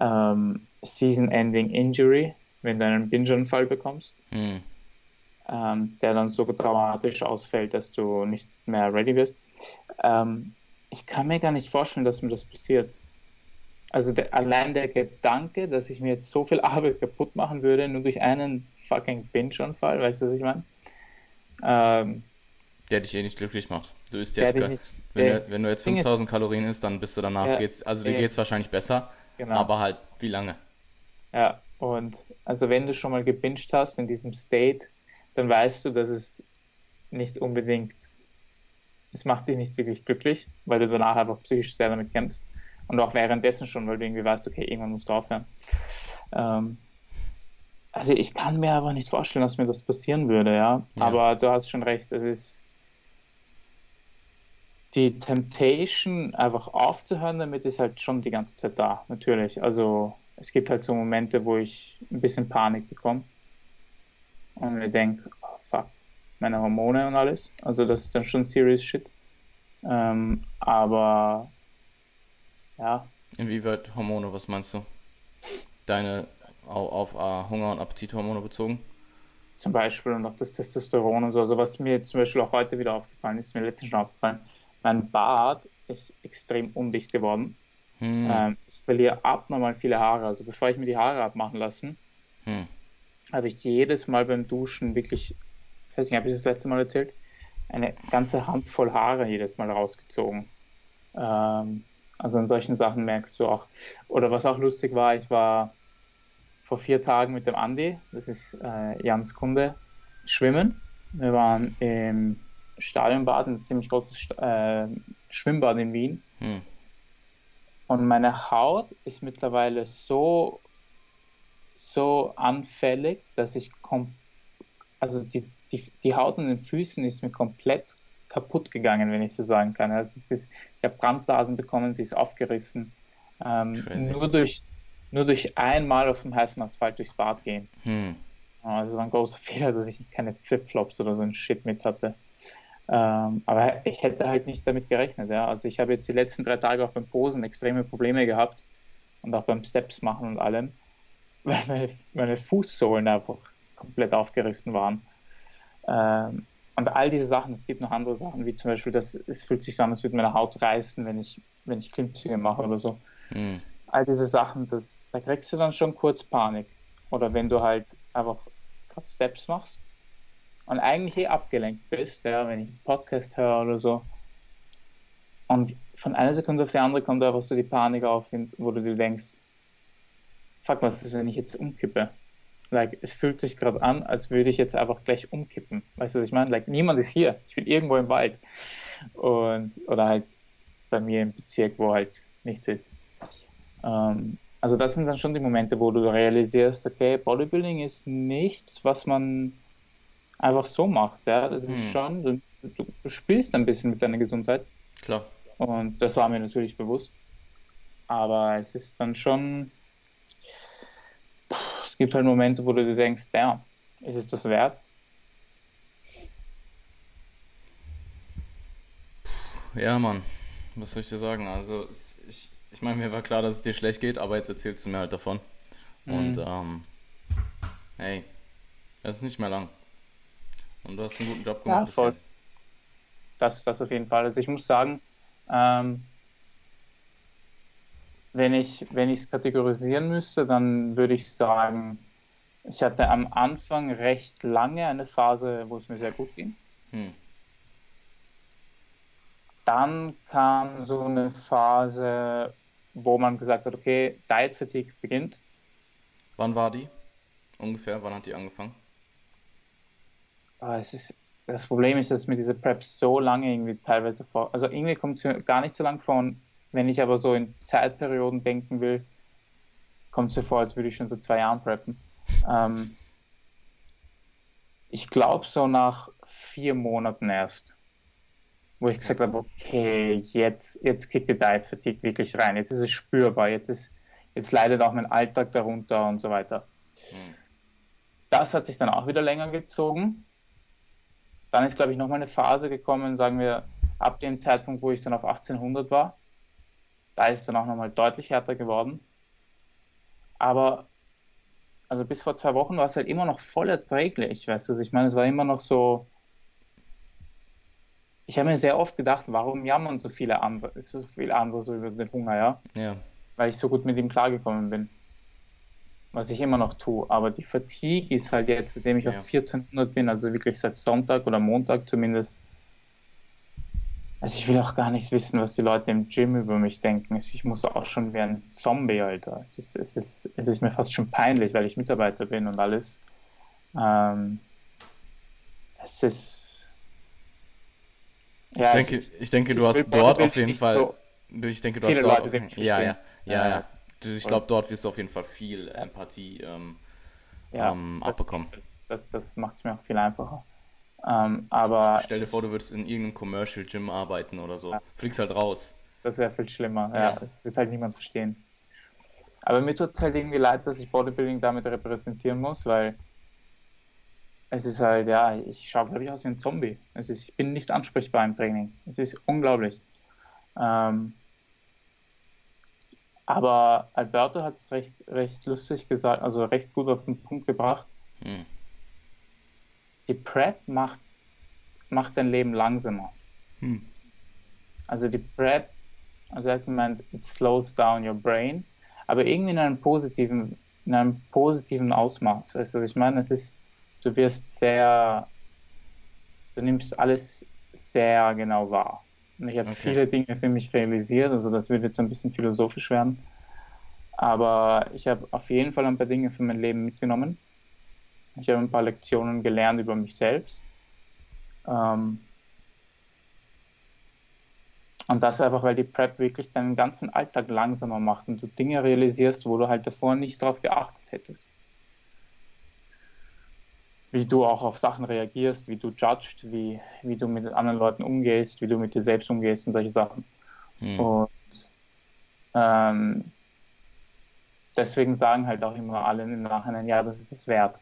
ähm, Season-Ending Injury, wenn du einen Binge-Anfall bekommst, mhm. ähm, der dann so dramatisch ausfällt, dass du nicht mehr ready bist. Ähm, ich kann mir gar nicht vorstellen, dass mir das passiert. Also der, allein der Gedanke, dass ich mir jetzt so viel [LAUGHS] Arbeit kaputt machen würde, nur durch einen fucking Binge-Unfall, weißt du, was ich meine? Ähm, der dich eh nicht glücklich macht. Du isst jetzt, nicht, wenn, der, du, wenn, du, jetzt 5000 Kalorien isst, dann bist du danach, ja, geht's, also dir geht es wahrscheinlich besser, genau. aber halt, wie lange? Ja, und also wenn du schon mal gebinged hast in diesem State, dann weißt du, dass es nicht unbedingt, es macht dich nicht wirklich glücklich, weil du danach einfach psychisch sehr damit kämpfst. Und auch währenddessen schon, weil du irgendwie weißt, okay, irgendwann musst du aufhören. Ähm, also ich kann mir aber nicht vorstellen, dass mir das passieren würde, ja. ja. Aber du hast schon recht, es ist die Temptation, einfach aufzuhören damit, ist halt schon die ganze Zeit da, natürlich. Also es gibt halt so Momente, wo ich ein bisschen Panik bekomme und mir denke, meine Hormone und alles. Also das ist dann schon serious shit. Ähm, aber ja. Inwieweit Hormone, was meinst du? Deine auf, auf uh, Hunger- und Appetithormone bezogen? Zum Beispiel und auch das Testosteron und so. Also was mir zum Beispiel auch heute wieder aufgefallen ist, mir letztens schon aufgefallen, mein Bart ist extrem undicht geworden. Hm. Ähm, ich verliere abnormal viele Haare. Also bevor ich mir die Haare abmachen lassen, hm. habe ich jedes Mal beim Duschen wirklich, ich weiß nicht, habe ich das letzte Mal erzählt, eine ganze Handvoll Haare jedes Mal rausgezogen. Ähm, also in solchen Sachen merkst du auch. Oder was auch lustig war, ich war vor vier Tagen mit dem Andi, das ist äh, Jans Kunde, schwimmen. Wir waren im Stadionbad, ein ziemlich großes äh, Schwimmbad in Wien. Hm. Und meine Haut ist mittlerweile so, so anfällig, dass ich kom also die, die, die Haut an den Füßen ist mir komplett kaputt gegangen, wenn ich so sagen kann. Also es ist, ich habe Brandblasen bekommen, sie ist aufgerissen. Ähm, nur durch nur durch einmal auf dem heißen Asphalt durchs Bad gehen. Hm. Also es war ein großer Fehler, dass ich keine Flipflops oder so ein Shit mit hatte. Ähm, aber ich hätte halt nicht damit gerechnet. Ja? Also ich habe jetzt die letzten drei Tage auch beim Posen extreme Probleme gehabt und auch beim Steps machen und allem, [LAUGHS] weil meine, meine Fußsohlen einfach komplett aufgerissen waren. Ähm, und all diese Sachen, es gibt noch andere Sachen, wie zum Beispiel, dass es fühlt sich so an, als würde meine Haut reißen, wenn ich, wenn ich Klimmzüge mache oder so. Hm. All diese Sachen, das, da kriegst du dann schon kurz Panik. Oder wenn du halt einfach gerade Steps machst und eigentlich eh abgelenkt bist, ja, wenn ich einen Podcast höre oder so. Und von einer Sekunde auf die andere kommt einfach so die Panik auf, wo du dir denkst, fuck, was ist, wenn ich jetzt umkippe? Like, es fühlt sich gerade an, als würde ich jetzt einfach gleich umkippen. Weißt du, was ich meine? Like, niemand ist hier. Ich bin irgendwo im Wald. Und, oder halt bei mir im Bezirk, wo halt nichts ist. Ähm, also das sind dann schon die Momente, wo du realisierst, okay, Bodybuilding ist nichts, was man einfach so macht. Ja? Das ist hm. schon, du, du, du, spielst ein bisschen mit deiner Gesundheit. Klar. Und das war mir natürlich bewusst. Aber es ist dann schon, es gibt halt Momente, wo du dir denkst, ja, ist es das wert? Ja, Mann. Was soll ich dir sagen? Also, es, ich, ich meine, mir war klar, dass es dir schlecht geht, aber jetzt erzählst du mir halt davon. Mhm. Und ähm, hey, das ist nicht mehr lang. Und du hast einen guten Job gemacht. Ja, voll. Das, das auf jeden Fall. Also ich muss sagen, ähm, wenn ich wenn es kategorisieren müsste, dann würde ich sagen, ich hatte am Anfang recht lange eine Phase, wo es mir sehr gut ging. Hm. Dann kam so eine Phase, wo man gesagt hat, okay, Diet Fatigue beginnt. Wann war die? Ungefähr, wann hat die angefangen? Ah, es ist, das Problem ist, dass mir diese Prep so lange irgendwie teilweise vor, also irgendwie kommt es mir gar nicht so lang vor und wenn ich aber so in Zeitperioden denken will, kommt es mir vor, als würde ich schon so zwei Jahren preppen. Ähm, ich glaube so nach vier Monaten erst wo ich gesagt habe, okay, jetzt, jetzt kickt die Diet Fatigue wirklich rein, jetzt ist es spürbar, jetzt ist, jetzt leidet auch mein Alltag darunter und so weiter. Das hat sich dann auch wieder länger gezogen. Dann ist, glaube ich, nochmal eine Phase gekommen, sagen wir, ab dem Zeitpunkt, wo ich dann auf 1800 war. Da ist es dann auch nochmal deutlich härter geworden. Aber, also bis vor zwei Wochen war es halt immer noch voll erträglich, weißt du, ich meine, es war immer noch so, ich habe mir sehr oft gedacht, warum jammern so viele andere, so viele andere so über den Hunger, ja? Ja. Weil ich so gut mit ihm klargekommen bin. was ich immer noch tue. Aber die Fatigue ist halt jetzt, seitdem ich ja. auf 1400 bin, also wirklich seit Sonntag oder Montag zumindest. Also ich will auch gar nicht wissen, was die Leute im Gym über mich denken. Ich muss auch schon wie ein Zombie, Alter. Es ist, es ist, es ist mir fast schon peinlich, weil ich Mitarbeiter bin und alles. Ähm, es ist. Ja, ich denke, ich, ich denke, du hast dort auf jeden Fall. So ich denke, du hast dort. Leute, ja, ja, ja, ja. Ich glaube, dort wirst du auf jeden Fall viel Empathie ähm, ja, ähm, abbekommen. Das, das, das macht es mir auch viel einfacher. Ähm, aber Stell dir vor, du würdest in irgendeinem Commercial Gym arbeiten oder so. Ja. Fliegst halt raus. Das wäre viel schlimmer. Ja. ja, das wird halt niemand verstehen. Aber mir tut es halt irgendwie leid, dass ich Bodybuilding damit repräsentieren muss, weil es ist halt, ja, ich schaue, glaube ich, aus wie ein Zombie. Es ist, ich bin nicht ansprechbar im Training. Es ist unglaublich. Ähm, aber Alberto hat es recht, recht lustig gesagt, also recht gut auf den Punkt gebracht. Hm. Die Prep macht, macht dein Leben langsamer. Hm. Also die Prep, also hat gemeint, it slows down your brain, aber irgendwie in einem positiven, in einem positiven Ausmaß. Weißt du, was ich meine? Es ist, du wirst sehr, du nimmst alles sehr genau wahr. Und ich habe okay. viele Dinge für mich realisiert, also das wird jetzt ein bisschen philosophisch werden. Aber ich habe auf jeden Fall ein paar Dinge für mein Leben mitgenommen. Ich habe ein paar Lektionen gelernt über mich selbst. Ähm und das einfach, weil die Prep wirklich deinen ganzen Alltag langsamer macht und du Dinge realisierst, wo du halt davor nicht drauf geachtet hättest wie du auch auf Sachen reagierst, wie du judgst, wie, wie du mit anderen Leuten umgehst, wie du mit dir selbst umgehst und solche Sachen. Hm. Und ähm, deswegen sagen halt auch immer alle im Nachhinein, ja, das ist es wert.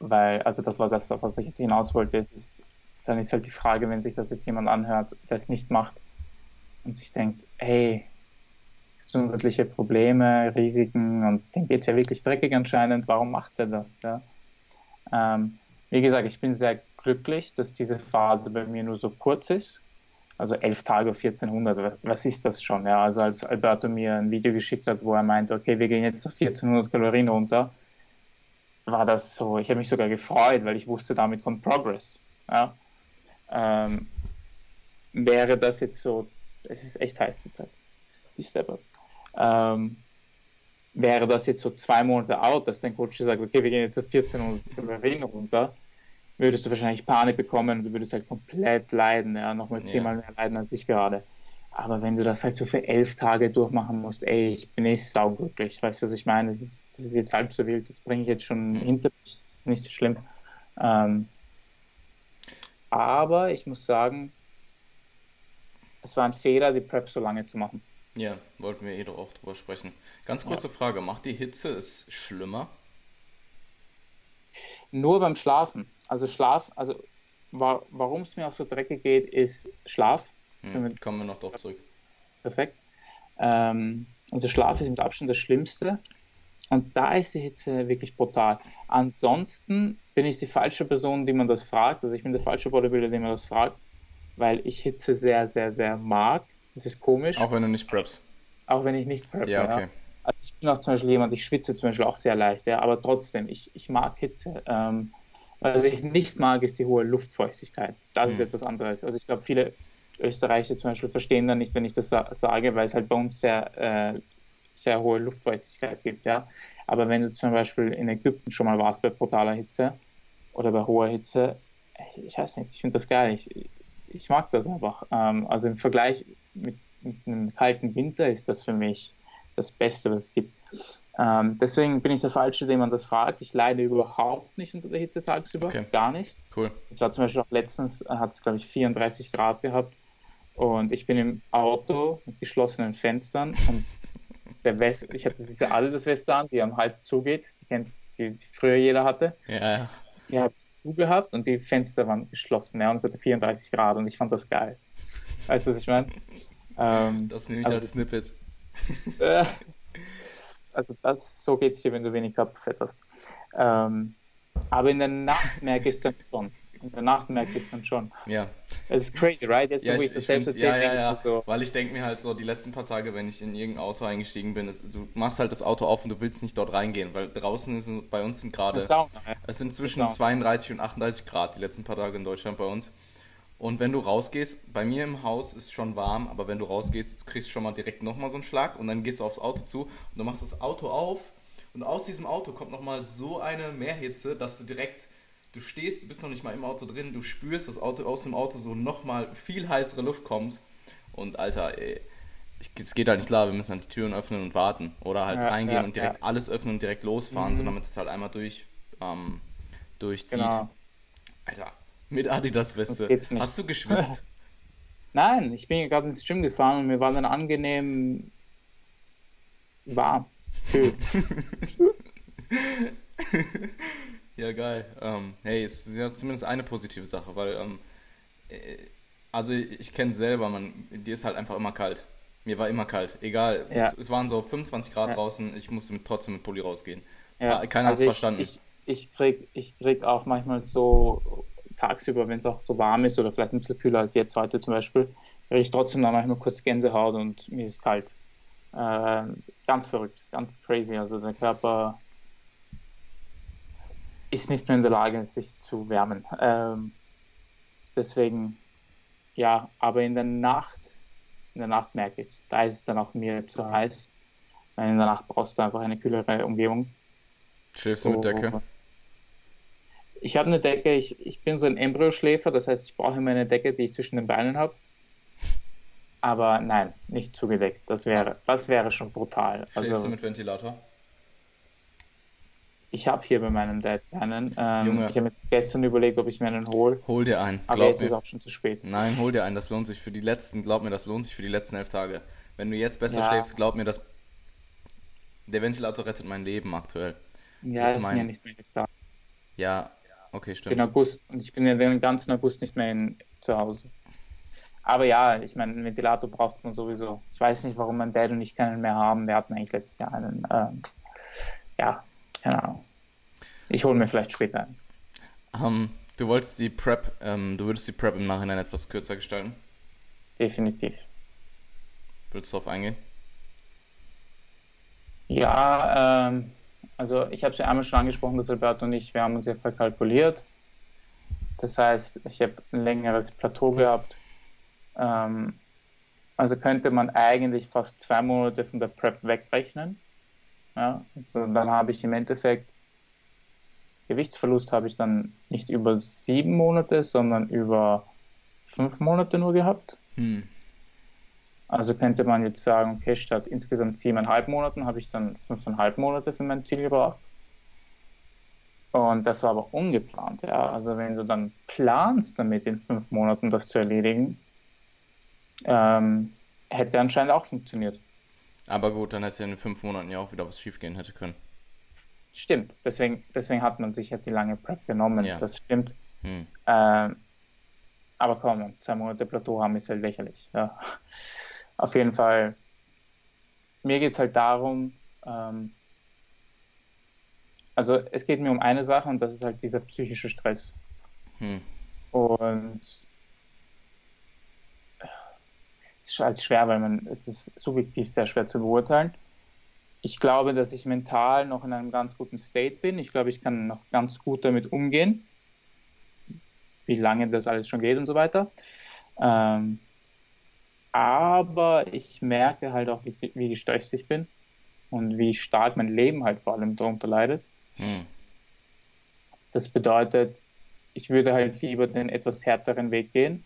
Weil, also das war das, was ich jetzt hinaus wollte, ist, ist, dann ist halt die Frage, wenn sich das jetzt jemand anhört, der es nicht macht und sich denkt, hey, gesundheitliche Probleme, Risiken und dem geht es ja wirklich dreckig anscheinend, warum macht er das? Ja? Ähm, wie gesagt, ich bin sehr glücklich, dass diese Phase bei mir nur so kurz ist. Also elf Tage 1400, was ist das schon? Ja, also als Alberto mir ein Video geschickt hat, wo er meinte, okay, wir gehen jetzt auf 1400 Kalorien runter, war das so, ich habe mich sogar gefreut, weil ich wusste, damit kommt Progress. Ja. Ähm, wäre das jetzt so, es ist echt heiß zur Zeit, die Step Up. Ähm, wäre das jetzt so zwei Monate out, dass dein Coach sagt, okay, wir gehen jetzt auf 14 und Kalorien runter, würdest du wahrscheinlich Panik bekommen und du würdest halt komplett leiden, ja, nochmal zehnmal mehr leiden als ich gerade. Aber wenn du das halt so für elf Tage durchmachen musst, ey, ich bin echt sauglücklich, weißt du, was ich meine? Das ist, das ist jetzt halb so wild, das bringe ich jetzt schon hinter mich, das ist nicht so schlimm. Ähm, aber ich muss sagen, es war ein Fehler, die Prep so lange zu machen. Ja, wollten wir eh doch auch drüber sprechen. Ganz kurze ja. Frage, macht die Hitze es schlimmer? Nur beim Schlafen. Also Schlaf, also wa warum es mir auch so dreckig geht, ist Schlaf. Hm, kommen wir noch drauf zurück. Perfekt. Ähm, also Schlaf ist mit Abstand das Schlimmste. Und da ist die Hitze wirklich brutal. Ansonsten bin ich die falsche Person, die man das fragt. Also ich bin der falsche Bodybuilder, den man das fragt, weil ich Hitze sehr, sehr, sehr mag. Das ist komisch. Auch wenn du nicht preppst. Auch wenn ich nicht preppe. Ja, okay. Ja. Also ich bin auch zum Beispiel jemand, ich schwitze zum Beispiel auch sehr leicht, ja, aber trotzdem, ich, ich mag Hitze. Ähm, was ich nicht mag, ist die hohe Luftfeuchtigkeit. Das mhm. ist etwas anderes. Also ich glaube, viele Österreicher zum Beispiel verstehen dann nicht, wenn ich das sa sage, weil es halt bei uns sehr, äh, sehr hohe Luftfeuchtigkeit gibt, ja. Aber wenn du zum Beispiel in Ägypten schon mal warst bei brutaler Hitze oder bei hoher Hitze, ich weiß nicht, ich finde das geil. Ich, ich mag das einfach. Ähm, also im Vergleich mit, mit, einem kalten Winter ist das für mich das Beste, was es gibt. Ähm, deswegen bin ich der Falsche, den man das fragt. Ich leide überhaupt nicht unter der Hitze tagsüber, okay. gar nicht. Cool. Es war zum Beispiel auch letztens, hat es glaube ich 34 Grad gehabt und ich bin im Auto mit geschlossenen Fenstern und der West, ich hatte diese Adidas-Weste an, die am Hals zugeht, die, kennt, die, die früher jeder hatte. Ja. Die habe ich zugehabt und die Fenster waren geschlossen, ja, und es hatte 34 Grad und ich fand das geil. Weißt du, was ich meine? Ähm, das nehme ich also, als Snippet. [LAUGHS] Äh, also das, so geht es dir, wenn du wenig Körperfett hast. Ähm, aber in der Nacht merke ich es dann schon. In der Nacht merke ich es dann schon. Ja. Es ist crazy, right? Jetzt, Ja, wo ich, ich das selbst erzähle, ja, ja, ja, so, weil ich denke mir halt so, die letzten paar Tage, wenn ich in irgendein Auto eingestiegen bin, ist, du machst halt das Auto auf und du willst nicht dort reingehen, weil draußen ist, bei uns sind gerade, es sind zwischen Sauna. 32 und 38 Grad die letzten paar Tage in Deutschland bei uns. Und wenn du rausgehst, bei mir im Haus ist schon warm, aber wenn du rausgehst, kriegst du schon mal direkt nochmal so einen Schlag und dann gehst du aufs Auto zu und du machst das Auto auf und aus diesem Auto kommt nochmal so eine Mehrhitze, dass du direkt, du stehst, du bist noch nicht mal im Auto drin, du spürst, dass Auto, aus dem Auto so nochmal viel heißere Luft kommt und Alter, ey, es geht halt nicht klar, wir müssen halt die Türen öffnen und warten oder halt Ja, reingehen ja, und direkt ja. alles öffnen und direkt losfahren, Mhm. so damit es halt einmal durch, ähm, durchzieht. Genau. Alter, mit Adidas-Weste. Hast du geschwitzt? [LAUGHS] Nein, ich bin ja gerade ins Gym gefahren und mir war dann angenehm warm. Kühl. [LAUGHS] [LAUGHS] ja, geil. Ähm, hey, es ist ja zumindest eine positive Sache, weil, ähm, äh, also ich kenne selber, man, dir ist halt einfach immer kalt. Mir war immer kalt. Egal, Ja. es, es waren so 25 Grad Ja. draußen, ich musste mit, trotzdem mit Pulli rausgehen. Ja, keiner hat's ich, verstanden. Ich, ich, krieg, ich krieg auch manchmal so tagsüber, wenn es auch so warm ist oder vielleicht ein bisschen kühler als jetzt heute zum Beispiel, kriege ich trotzdem dann manchmal kurz Gänsehaut und mir ist kalt. Ähm, ganz verrückt, ganz crazy. Also der Körper ist nicht mehr in der Lage, sich zu wärmen. Ähm, deswegen, ja, aber in der Nacht, in der Nacht merke ich es. Da ist es dann auch mir zu heiß. Weil In der Nacht brauchst du einfach eine kühlere Umgebung. Schläfst du mit Decke? Ich habe eine Decke, ich, ich bin so ein Embryoschläfer, das heißt, ich brauche immer eine Decke, die ich zwischen den Beinen habe. Aber nein, nicht zugedeckt. Das wäre, das wäre schon brutal. Schläfst Also, du mit Ventilator? Ich habe hier bei meinem Dad einen. Ähm, Junge. ich habe mir gestern überlegt, ob ich mir einen hole, Hol dir einen, aber glaub jetzt ist mir. auch schon zu spät. Nein, hol dir einen, das lohnt sich für die letzten, glaub mir, das lohnt sich für die letzten elf Tage. Wenn du jetzt besser Ja. schläfst, glaub mir, das, der Ventilator rettet mein Leben aktuell. Ja, ist das sind mein- ja nicht mehr da. Ja, okay, Den stimmt. August. Und ich bin ja den ganzen August nicht mehr in, zu Hause. Aber ja, ich meine, einen Ventilator braucht man sowieso. Ich weiß nicht, warum mein Dad und ich keinen mehr haben. Wir hatten eigentlich letztes Jahr einen. Ähm, ja, keine Ahnung. Ich hole mir vielleicht später einen. Ähm, du wolltest die Prep, ähm, du würdest die Prep im Nachhinein etwas kürzer gestalten. Definitiv. Willst du darauf eingehen? Ja, ähm, also ich habe es ja einmal schon angesprochen, dass Alberto und ich, wir haben uns ja verkalkuliert. Das heißt, ich habe ein längeres Plateau gehabt. Ähm, also könnte man eigentlich fast zwei Monate von der Prep wegrechnen. Ja, also dann habe ich im Endeffekt Gewichtsverlust habe ich dann nicht über sieben Monate, sondern über fünf Monate nur gehabt. Hm. Also könnte man jetzt sagen, okay, statt insgesamt siebeneinhalb Monaten habe ich dann fünfeinhalb Monate für mein Ziel gebraucht. Und das war aber ungeplant, ja. Also wenn du dann planst, damit in fünf Monaten das zu erledigen, ähm, hätte anscheinend auch funktioniert. Aber gut, dann hätte in fünf Monaten ja auch wieder was schiefgehen hätte können. Stimmt, deswegen, deswegen hat man sich ja die lange Prep genommen, Ja. das stimmt. Hm. Ähm, aber komm, zwei Monate Plateau haben ist halt lächerlich. Ja. Auf jeden Fall, mir geht es halt darum, ähm, also es geht mir um eine Sache und das ist halt dieser psychische Stress. Hm. Und ist halt schwer, weil man, es ist subjektiv sehr schwer zu beurteilen. Ich glaube, dass ich mental noch in einem ganz guten State bin. Ich glaube, ich kann noch ganz gut damit umgehen, wie lange das alles schon geht und so weiter. Ähm, aber ich merke halt auch, wie, wie gestresst ich bin und wie stark mein Leben halt vor allem darunter leidet. Hm. Das bedeutet, ich würde halt lieber den etwas härteren Weg gehen.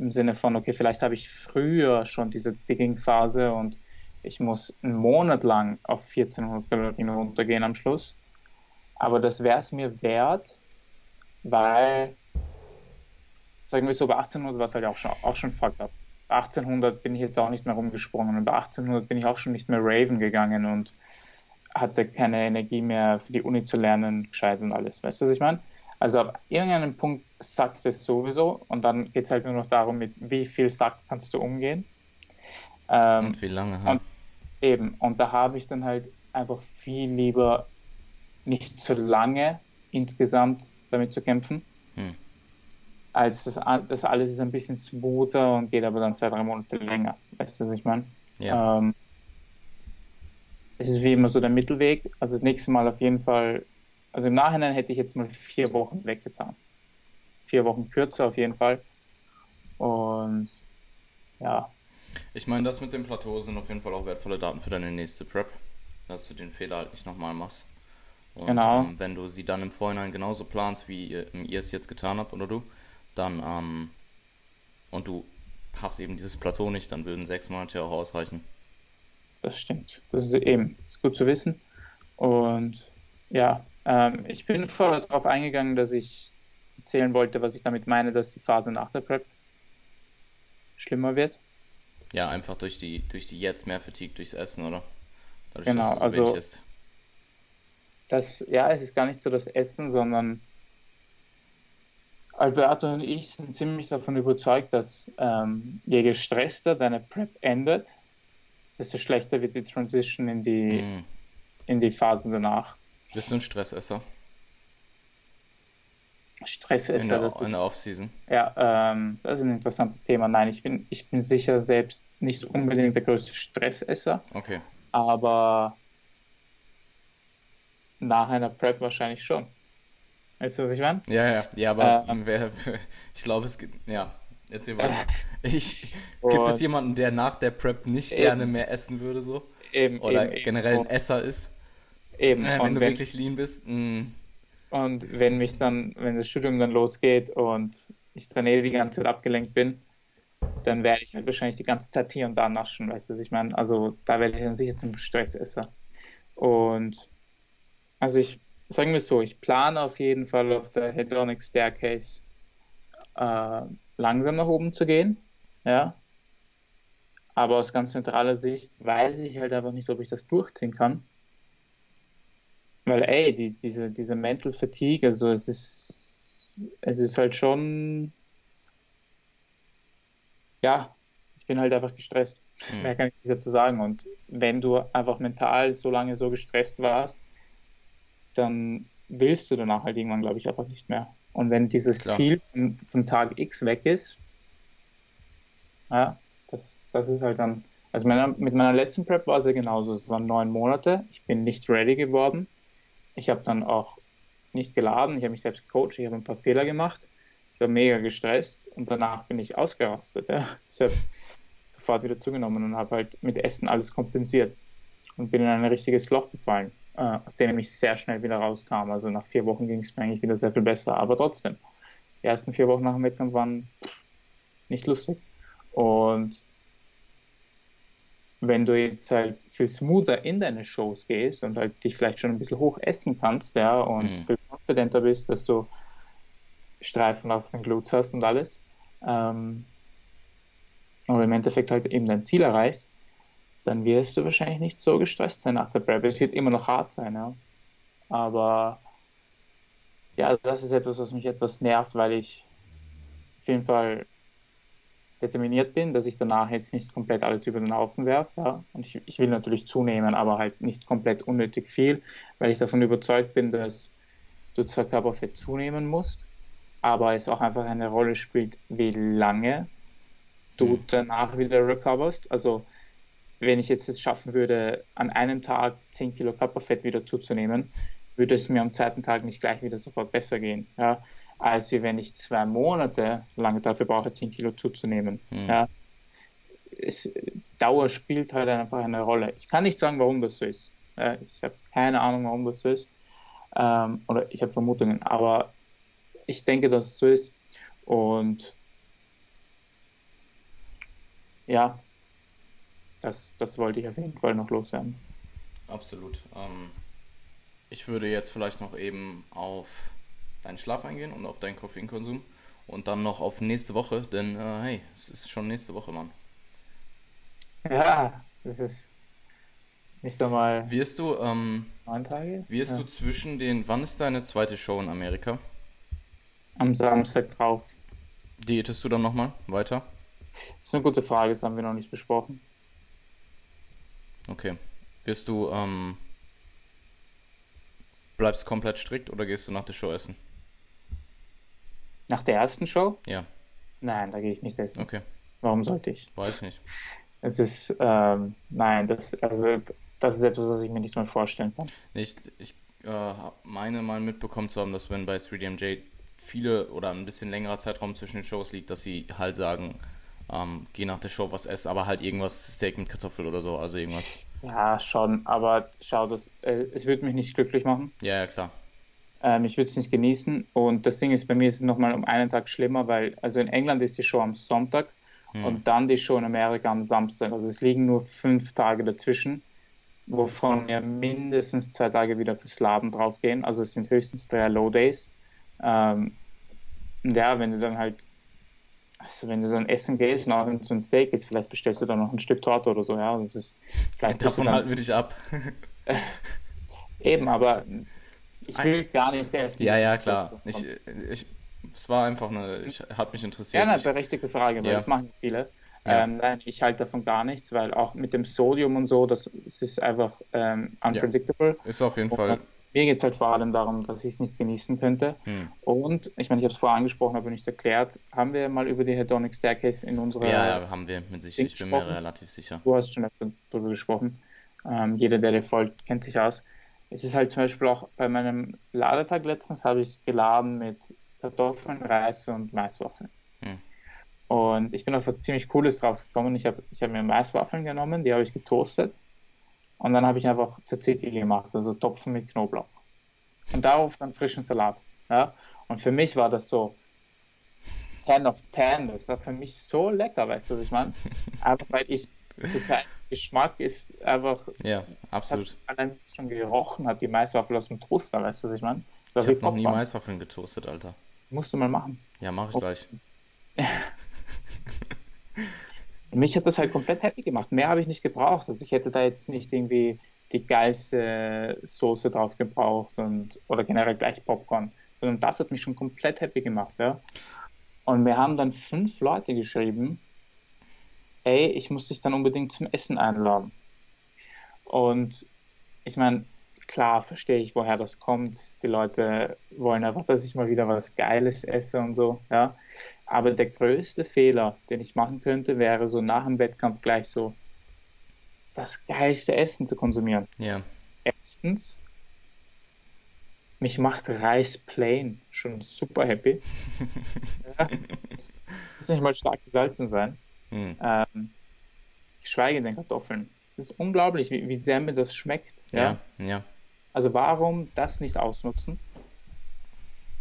Im Sinne von, okay, vielleicht habe ich früher schon diese Digging-Phase und ich muss einen Monat lang auf 1400 Kalorien runtergehen am Schluss. Aber das wäre es mir wert, weil, sagen wir so, bei 1800 war es halt auch schon, auch schon fucked up. Bei 1800 bin ich jetzt auch nicht mehr rumgesprungen und bei 1800 bin ich auch schon nicht mehr Raven gegangen und hatte keine Energie mehr für die Uni zu lernen, gescheit und alles. Weißt du, was ich meine? Also ab irgendeinem Punkt sackt es sowieso und dann geht es halt nur noch darum, mit wie viel Sack kannst du umgehen. Ähm, Und wie lange? Ha? und eben, und da habe ich dann halt einfach viel lieber nicht so lange insgesamt damit zu kämpfen. Hm. als das, das alles ist ein bisschen smoother und geht aber dann zwei, drei Monate länger. Weißt du, was ich meine? Ja. Ähm, es ist wie immer so der Mittelweg. Also das nächste Mal auf jeden Fall, also im Nachhinein hätte ich jetzt mal vier Wochen weggetan. Vier Wochen kürzer auf jeden Fall. Und ja. Ich meine, das mit dem Plateau sind auf jeden Fall auch wertvolle Daten für deine nächste Prep, dass du den Fehler halt nicht nochmal machst. Und Genau. ähm, wenn du sie dann im Vorhinein genauso planst, wie ihr, ihr es jetzt getan habt oder du, dann ähm, und du hast eben dieses Plateau nicht, dann würden sechs Monate auch ausreichen. Das stimmt. Das ist eben das ist gut zu wissen. Und ja, ähm, ich bin vorher darauf eingegangen, dass ich erzählen wollte, was ich damit meine, dass die Phase nach der Prep schlimmer wird. Ja, einfach durch die, durch die jetzt mehr Fatigue durchs Essen, oder? Dadurch, Genau, so also-. Das, ja, es ist gar nicht so das Essen, sondern Alberto und ich sind ziemlich davon überzeugt, dass ähm, je gestresster deine Prep endet, desto schlechter wird die Transition in die, Mhm. in die Phasen danach. Bist du ein Stressesser Stress ist in der, das in der Off-Season? ja ähm, das ist ein interessantes Thema. Nein, ich bin, ich bin sicher selbst nicht unbedingt der größte Stressesser, Okay. aber nach einer Prep wahrscheinlich schon. Weißt du, was ich meine? Ja, ja, ja, aber Ähm. wer, [LAUGHS] ich glaube, es gibt, ja, erzähl weiter. [LAUGHS] Ich, gibt es jemanden, der nach der Prep nicht Eben. gerne mehr essen würde, so? Eben, Oder eben, generell ein Esser ist? Eben, Äh, wenn und du wenn, wirklich lean bist? mm, und wenn mich dann, wenn das Studium dann losgeht und ich eh die ganze Zeit abgelenkt bin, dann werde ich halt wahrscheinlich die ganze Zeit hier und da naschen, weißt du, was ich meine? Also da werde ich dann sicher zum Stressesser. Und also ich, sagen wir es so, ich plane auf jeden Fall auf der Hedonic Staircase äh, langsam nach oben zu gehen, ja. Aber aus ganz zentraler Sicht weiß ich halt einfach nicht, ob ich das durchziehen kann. Weil, ey, die, diese, diese Mental Fatigue, also es ist, es ist halt schon, ja, ich bin halt einfach gestresst. Hm. Mehr kann ich nicht dazu sagen. Und wenn du einfach mental so lange so gestresst warst, dann willst du danach halt irgendwann, glaube ich, einfach nicht mehr. Und wenn dieses Klar. Ziel von, von Tag X weg ist, ja, das, das ist halt dann, also meiner, mit meiner letzten Prep war es ja genauso. Es waren neun Monate. Ich bin nicht ready geworden. Ich habe dann auch nicht geladen. Ich habe mich selbst gecoacht. Ich habe ein paar Fehler gemacht. Ich war mega gestresst und danach bin ich ausgerastet. Ja. Ich habe sofort wieder zugenommen und habe halt mit Essen alles kompensiert und bin in ein richtiges Loch gefallen, äh, aus dem ich sehr schnell wieder rauskam. Also nach vier Wochen ging es mir eigentlich wieder sehr viel besser, aber trotzdem. Die ersten vier Wochen nach dem Wettkampf waren nicht lustig. Und wenn du jetzt halt viel smoother in deine Shows gehst und halt dich vielleicht schon ein bisschen hoch essen kannst, ja, und Mhm. viel confidenter bist, dass du Streifen auf den Glutes hast und alles, ähm, und im Endeffekt halt eben dein Ziel erreichst, dann wirst du wahrscheinlich nicht so gestresst sein nach der Prep. Es wird immer noch hart sein, ja. Aber ja, das ist etwas, was mich etwas nervt, weil ich auf jeden Fall determiniert bin, dass ich danach jetzt nicht komplett alles über den Haufen werfe. Ja. Und ich, ich will natürlich zunehmen, aber halt nicht komplett unnötig viel, weil ich davon überzeugt bin, dass du zwar Körperfett zunehmen musst, aber es auch einfach eine Rolle spielt, wie lange du Mhm. danach wieder recoverst. Also wenn ich jetzt es schaffen würde, an einem Tag 10 Kilo Körperfett wieder zuzunehmen, würde es mir am zweiten Tag nicht gleich wieder sofort besser gehen. Ja? Als wenn ich zwei Monate lang dafür brauche, 10 Kilo zuzunehmen. Mhm. Ja? Es, Dauer spielt halt einfach eine Rolle. Ich kann nicht sagen, warum das so ist. Ja, ich habe keine Ahnung, warum das so ist. Ähm, oder ich habe Vermutungen, aber ich denke, dass es so ist. Und ja, das, das wollte ich auf jeden Fall noch loswerden. Absolut. Ähm, ich würde jetzt vielleicht noch eben auf deinen Schlaf eingehen und auf deinen Koffeinkonsum und dann noch auf nächste Woche, denn äh, hey, es ist schon nächste Woche, Mann. Ja, das ist nicht einmal Wirst du, ähm, Tage. wirst ja. du zwischen den, wann ist deine zweite Show in Amerika? am Samstag drauf? Diätest du dann nochmal weiter? Das ist eine gute Frage, das haben wir noch nicht besprochen. Okay. Wirst du, ähm, bleibst komplett strikt oder gehst du nach der Show essen? Nach der ersten Show? Ja. Nein, da gehe ich nicht essen. Okay. Warum sollte ich? Weiß ich nicht. Es ist, ähm, nein, das, also, das ist etwas, was ich mir nicht mal vorstellen kann. Ich, ich äh, meine mal mitbekommen zu haben, dass wenn bei 3DMJ viele oder ein bisschen längerer Zeitraum zwischen den Shows liegt, dass sie halt sagen, ähm, geh nach der Show was essen, aber halt irgendwas Steak mit Kartoffel oder so, also irgendwas. Ja, schon, aber schau, das, äh, es würde mich nicht glücklich machen. Ja, ja, klar. Ähm, ich würde es nicht genießen. Und das Ding ist, bei mir ist es nochmal um einen Tag schlimmer, weil, also in England ist die Show am Sonntag Hm. und dann die Show in Amerika am Samstag. Also es liegen nur fünf Tage dazwischen, wovon ja mindestens zwei Tage wieder fürs Laden draufgehen. Also es sind höchstens drei Low Days. Ähm, und ja, wenn du dann halt, also wenn du dann essen gehst und auch wenn es so ein Steak ist, vielleicht bestellst du dann noch ein Stück Torte oder so, ja. Das ist vielleicht [LAUGHS] Davon dann- halten wir dich ab. [LAUGHS] Eben, aber ich will gar nicht essen. ja, ja, klar. Ich, ich, es war einfach eine, ich hat mich interessiert. Ja, eine berechtigte Frage, weil Ja. das machen viele. Ja. Ähm, nein, ich halte davon gar nichts, weil auch mit dem Sodium und so, das, es ist einfach ähm, unpredictable. ist auf jeden Und Fall. Mir geht es halt vor allem darum, dass ich es nicht genießen könnte. Hm. Und, ich meine, ich habe es vorher angesprochen, aber nicht erklärt, haben wir mal über die Hedonic Staircase in unserer... Ja, ja, haben wir mit Sicherheit. Ich bin mir relativ sicher. Du hast schon darüber gesprochen. Ähm, jeder, der dir folgt, kennt sich aus. Es ist halt zum Beispiel auch bei meinem Ladetag letztens habe ich geladen mit Kartoffeln, Reis und Maiswaffeln. Hm. Und ich bin auf was ziemlich Cooles drauf gekommen. Ich habe ich hab mir Maiswaffeln genommen, die habe ich getoastet. Und dann habe ich einfach Tzatziki gemacht, also Topfen mit Knoblauch. Und darauf dann frischen Salat. Ja? Und für mich war das so 10 of 10. Das war für mich so lecker, weißt du, was ich meine? [LAUGHS] Einfach weil ich zurzeit Geschmack ist einfach, Ja, absolut. allein schon gerochen hat, die Maiswaffel aus dem Toaster, weißt du, was ich meine? Ich habe noch nie. Maiswaffeln getoastet, Alter. Musst du mal machen. Ja, mache ich Oh. gleich. [LAUGHS] Mich hat das halt komplett happy gemacht. Mehr habe ich nicht gebraucht. Also ich hätte da jetzt nicht irgendwie die geilste Soße drauf gebraucht und oder generell gleich Popcorn, sondern das hat mich schon komplett happy gemacht, ja. Und mir haben dann fünf Leute geschrieben, ey, ich muss dich dann unbedingt zum Essen einladen. Und ich meine, klar verstehe ich, woher das kommt. Die Leute wollen einfach, dass ich mal wieder was Geiles esse und so, ja. Aber der größte Fehler, den ich machen könnte, wäre so nach dem Wettkampf gleich so das geilste Essen zu konsumieren. Ja. Erstens, mich macht Reis plain schon super happy. [LAUGHS] ja. Muss nicht mal stark gesalzen sein. Hm. Ähm, geschweige denn Kartoffeln. Es ist unglaublich, wie, wie sehr mir das schmeckt. Ja? Ja, ja. Also warum das nicht ausnutzen?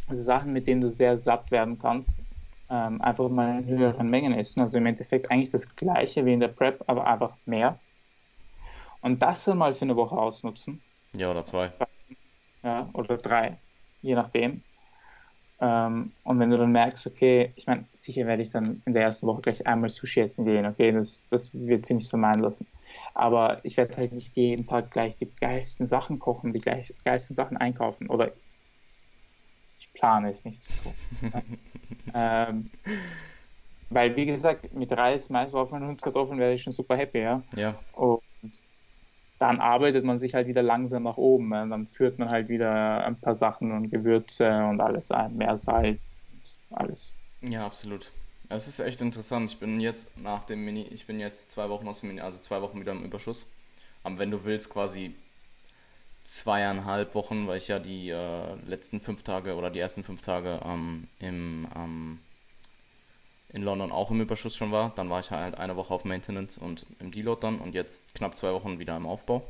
Also Sachen, mit denen du sehr satt werden kannst, ähm, einfach mal in höheren Mengen essen. Also im Endeffekt eigentlich das gleiche wie in der Prep, aber einfach mehr. Und das dann mal für eine Woche ausnutzen. Ja, oder zwei. Ja, oder drei, je nachdem. Ähm, und wenn du dann merkst, okay, ich meine, sicher werde ich dann in der ersten Woche gleich einmal Sushi essen gehen, okay, das, das wird sich nicht vermeiden lassen. Aber ich werde halt nicht jeden Tag gleich die geilsten Sachen kochen, die gleich, geilsten Sachen einkaufen. Oder ich plane es nicht zu tun. [LAUGHS] ähm, weil, wie gesagt, mit Reis, Maiswaffeln und Kartoffeln wäre ich schon super happy, ja. Ja. Und dann arbeitet man sich halt wieder langsam nach oben. Dann führt man halt wieder ein paar Sachen und Gewürze und alles ein, mehr Salz und alles. Ja, absolut. Es ist echt interessant. Ich bin jetzt nach dem Mini, ich bin jetzt zwei Wochen aus dem Mini, also zwei Wochen wieder im Überschuss. Aber wenn du willst, quasi zweieinhalb Wochen, weil ich ja die äh, letzten fünf Tage oder die ersten fünf Tage ähm, im, ähm, in London auch im Überschuss schon war. Dann war ich halt eine Woche auf Maintenance und im Deload dann und jetzt knapp zwei Wochen wieder im Aufbau.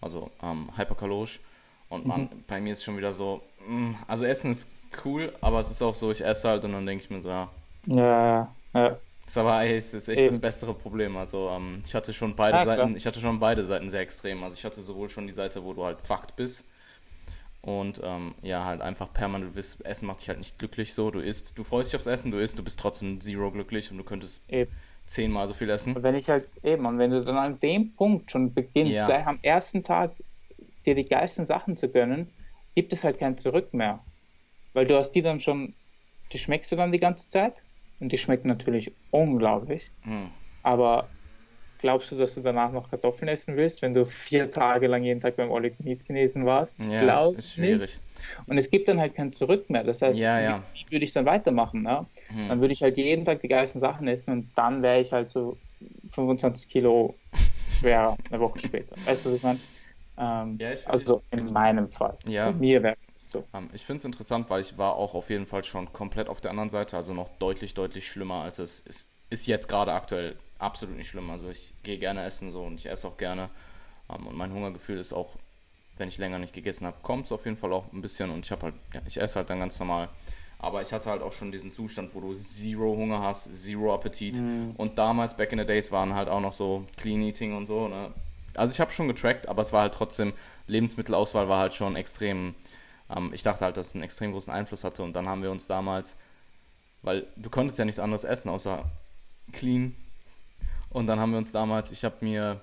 Also ähm, hyperkalorisch. Und man, bei mir ist schon wieder so, mh, also Essen ist cool, aber es ist auch so, ich esse halt und dann denke ich mir so, ja, Ja, ja. ist aber ey, es ist echt Eben. das bessere Problem. Also ähm, ich hatte schon beide Ja, klar. Seiten, ich hatte schon beide Seiten sehr extrem. Also ich hatte sowohl schon die Seite, wo du halt fucked bist und ähm, ja halt einfach permanent, du wirst, Essen macht dich halt nicht glücklich so. Du isst, du freust dich aufs Essen, du isst, du bist trotzdem zero glücklich und du könntest eben. zehnmal so viel essen. Und wenn ich halt eben, und wenn du dann an dem Punkt schon beginnst, Ja. gleich am ersten Tag dir die geilsten Sachen zu gönnen, gibt es halt kein Zurück mehr. Weil du hast die dann schon, die schmeckst du dann die ganze Zeit und die schmecken natürlich unglaublich. Hm. Aber glaubst du, dass du danach noch Kartoffeln essen willst, wenn du vier Tage lang jeden Tag beim genesen warst? Ja, Glaub ist, ist schwierig. Nicht. Und es gibt dann halt kein Zurück mehr. Das heißt, Ja, ja. wie, wie würde ich dann weitermachen? Ne? Hm. Dann würde ich halt jeden Tag die geilsten Sachen essen und dann wäre ich halt so 25 Kilo schwerer eine Woche später. Weißt du, was ich meine? Ähm, Ja, ich- also in meinem Fall. Ja. Bei mir wäre es so. Ähm, Ich finde es interessant, weil ich war auch auf jeden Fall schon komplett auf der anderen Seite, also noch deutlich, deutlich schlimmer, als es ist, ist jetzt gerade aktuell absolut nicht schlimm. Also ich gehe gerne essen so und ich esse auch gerne. Ähm, Und mein Hungergefühl ist auch, wenn ich länger nicht gegessen habe, kommt es auf jeden Fall auch ein bisschen und ich habe halt, ja, ich esse halt dann ganz normal. Aber ich hatte halt auch schon diesen Zustand, wo du zero Hunger hast, zero Appetit. Und damals, back in the days, waren halt auch noch so Clean Eating und so. Ne? Also ich habe schon getrackt, aber es war halt trotzdem, Lebensmittelauswahl war halt schon extrem. Ähm, ich dachte halt, dass es einen extrem großen Einfluss hatte. Und dann haben wir uns damals, weil du konntest ja nichts anderes essen, außer clean. Und dann haben wir uns damals, ich habe mir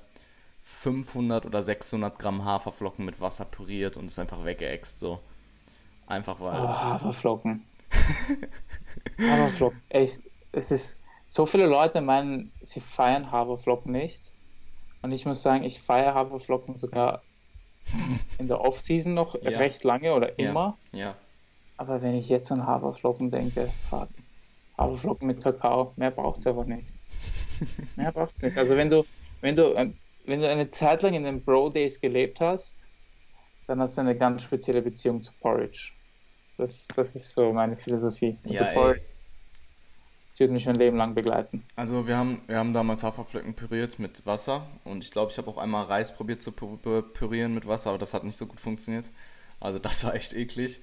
500 oder 600 Gramm Haferflocken mit Wasser püriert und es einfach weggeext so. Einfach weil. Oh, Haferflocken. [LAUGHS] Haferflocken, echt. Es ist, so viele Leute meinen, sie feiern Haferflocken nicht. Und ich muss sagen, ich feiere Haferflocken sogar in der Off-Season noch Ja. recht lange oder Ja. immer. Ja, Aber wenn ich jetzt an Haferflocken denke, fuck. Haferflocken mit Kakao, mehr braucht es einfach nicht. Mehr braucht es nicht. Also wenn du, wenn du, ähm, wenn du eine Zeit lang in den Bro Days gelebt hast, dann hast du eine ganz spezielle Beziehung zu Porridge. Das, das ist so meine Philosophie. Also Ja, ey. Porridge das wird mich mein Leben lang begleiten. Also wir haben, wir haben damals Haferflocken püriert mit Wasser und ich glaube, ich habe auch einmal Reis probiert zu pü- pü- pürieren mit Wasser, aber das hat nicht so gut funktioniert. Also das war echt eklig.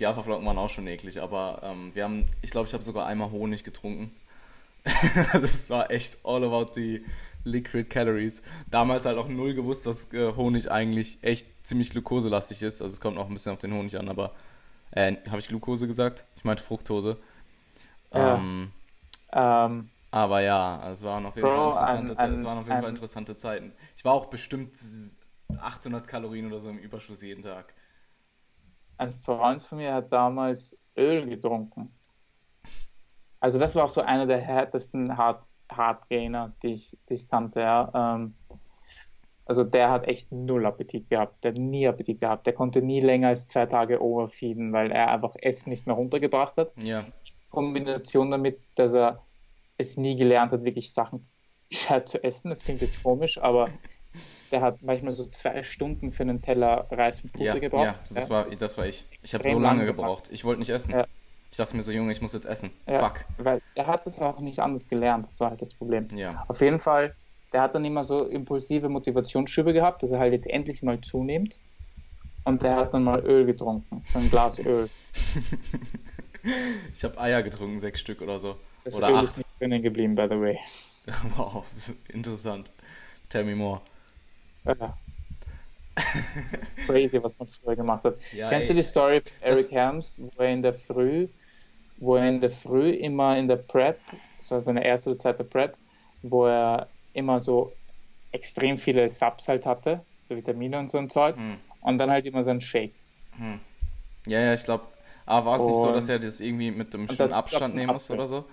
Die Haferflocken waren auch schon eklig, aber ähm, wir haben, ich glaube, ich habe sogar einmal Honig getrunken. [LAUGHS] das war echt all about the liquid calories. Damals halt auch null gewusst, dass äh, Honig eigentlich echt ziemlich glukoselastig ist. Also es kommt auch ein bisschen auf den Honig an, aber äh, habe ich Glukose gesagt? Ich meinte Fructose. Ja. Ähm, Ähm, aber ja, es waren auf jeden, Bro, Fall, interessante, an- Ze- es an- waren auf jeden Fall an- interessante Zeiten. Ich war auch bestimmt 800 Kalorien oder so im Überschuss jeden Tag. ein Freund von mir hat damals Öl getrunken. Also das war auch so einer der härtesten Hard, Hardgainer, die ich, die ich kannte. Ja. Ähm, also der hat echt null Appetit gehabt. Der hat nie Appetit gehabt. Der konnte nie länger als zwei Tage overfeeden, weil er einfach Essen nicht mehr runtergebracht hat. Ja, Kombination damit, dass er es nie gelernt hat, wirklich Sachen gescheit zu essen. Das klingt jetzt komisch, aber der hat manchmal so zwei Stunden für einen Teller Reis mit Pute ja, gebraucht. ja, das, War, das war ich. Ich habe so lange gebraucht. Ich wollte nicht essen. Ja. Ich dachte mir so, Junge, ich muss jetzt essen. Ja, Fuck. Weil er hat das auch nicht anders gelernt, das war halt das Problem. Ja, Auf jeden Fall, der hat dann immer so impulsive Motivationsschübe gehabt, dass er halt jetzt endlich mal zunimmt. Und der hat dann mal Öl getrunken, so ein Glas [LAUGHS] Öl. ich habe Eier getrunken, sechs Stück oder so. Das oder Öl acht. ist nicht drinnen geblieben, by the way. [LAUGHS] Wow, interessant. Tell me more. Ja. Crazy, was man früher gemacht hat. Ja, Kennst ey, du die Story von Eric Helms, wo er in der Früh, wo er in der Früh immer in der Prep, das war seine erste oder zweite Prep, wo er immer so extrem viele Subs halt hatte, so Vitamine und so ein Zeug, Hm. und dann halt immer so ein Shake. Ja, ja, ich glaube. Aber war es nicht so, dass er das irgendwie mit einem gab's Abstand nehmen musste Apfel. oder so?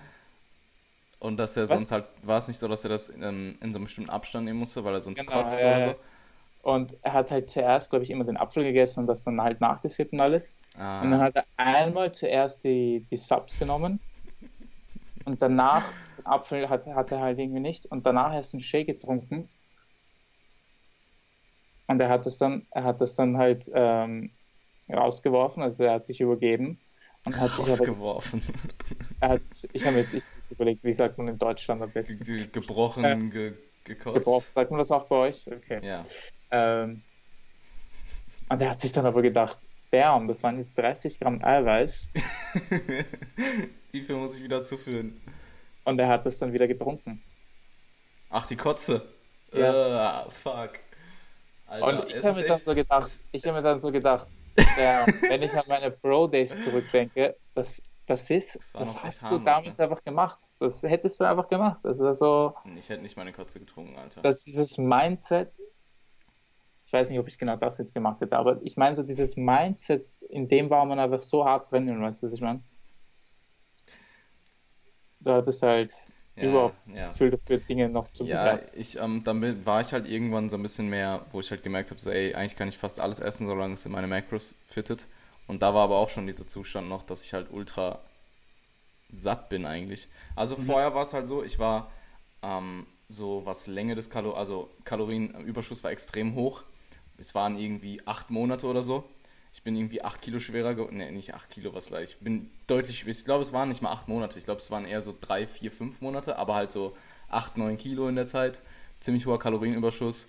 Und dass er Was? sonst halt, war es nicht so, dass er das ähm, in so einem bestimmten Abstand nehmen musste, weil er sonst Genau, kotzt ja, oder so? Und er hat halt zuerst, glaube ich, immer den Apfel gegessen und das dann halt nachgesippt und alles. Und dann Ah, hat er einmal zuerst die, die Subs genommen und danach den Apfel hat, hat er halt irgendwie nicht und danach erst einen Shake getrunken. Und er hat das dann, er hat das dann halt ähm, rausgeworfen, also er hat sich übergeben und hat sich aber, rausgeworfen. er hat, ich habe jetzt ich überlegt, wie sagt man in Deutschland am besten? Ge- ge- Gebrochen, ge gekotzt. Gebrochen, sagt man das auch bei euch? Okay. Ja. Ähm, und er hat sich dann aber gedacht, damn, das waren jetzt 30 Gramm Eiweiß [LAUGHS] Die viel muss ich wieder zuführen. und er hat das dann wieder getrunken. Ach, die Kotze. Ja. Ah, fuck. Alter, Und ich habe ist mir dann echt- so gedacht, es- ich habe mir dann so gedacht, damn, wenn ich an meine Bro Days zurückdenke, das, das ist, Das das, hast du damals ne? einfach gemacht. Das hättest du einfach gemacht. Das ist so, Ich hätte nicht meine Kotze getrunken, Alter. dass dieses Mindset, ich weiß nicht, ob ich genau das jetzt gemacht hätte, aber ich meine so dieses Mindset, in dem war man einfach so hart drinnen, weißt du, was ich meine? Du hattest halt, ja, überhaupt ja. Gefühl dafür, Dinge noch zu Ja, ich, ähm, dann war ich halt irgendwann so ein bisschen mehr, wo ich halt gemerkt habe, so, ey, eigentlich kann ich fast alles essen, solange es in meine Macros fittet. Und da war aber auch schon dieser Zustand noch, dass ich halt ultra satt bin eigentlich. Also mhm. vorher war es halt so, ich war ähm, so, was Länge des Kalor also Kalorienüberschuss war extrem hoch. Es waren irgendwie acht Monate oder so. Ich bin irgendwie 8 Kilo schwerer geworden. Ne, nicht 8 Kilo, was leicht. Ich bin deutlich, ich glaube, es waren nicht mal 8 Monate. Ich glaube, es waren eher so 3, 4, 5 Monate, aber halt so 8, 9 Kilo in der Zeit. Ziemlich hoher Kalorienüberschuss.